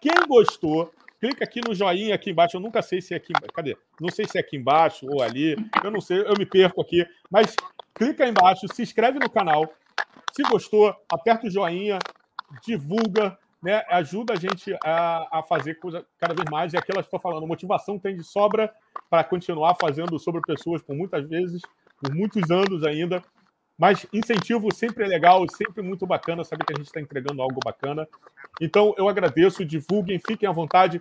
quem gostou, clica aqui no joinha aqui embaixo. Eu nunca sei se é aqui. Cadê? Não sei se é aqui embaixo ou ali. Eu não sei, eu me perco aqui. Mas clica aí embaixo, se inscreve no canal. Se gostou, aperta o joinha, divulga, né? Ajuda a gente a, a fazer coisa cada vez mais. E aquilo que estou falando, motivação tem de sobra para continuar fazendo sobre pessoas por muitas vezes, por muitos anos ainda. Mas incentivo sempre é legal, sempre muito bacana saber que a gente está entregando algo bacana. Então, eu agradeço, divulguem, fiquem à vontade.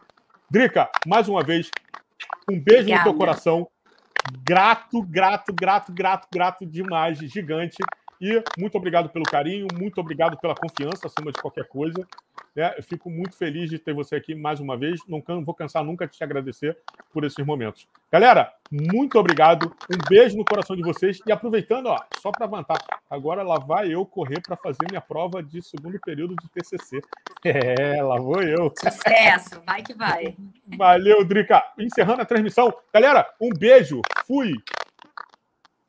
Drica, mais uma vez, um beijo Obrigada. no teu coração. Grato, grato, grato, grato, grato demais, gigante. E muito obrigado pelo carinho, muito obrigado pela confiança acima de qualquer coisa. Né? Eu fico muito feliz de ter você aqui mais uma vez. Não vou cansar nunca de te agradecer por esses momentos. Galera, muito obrigado. Um beijo no coração de vocês. E aproveitando, ó, só para avançar, agora lá vai eu correr para fazer minha prova de segundo período de TCC. É, lá vou eu. Sucesso, vai que vai. Valeu, Drica. Encerrando a transmissão. Galera, um beijo. Fui.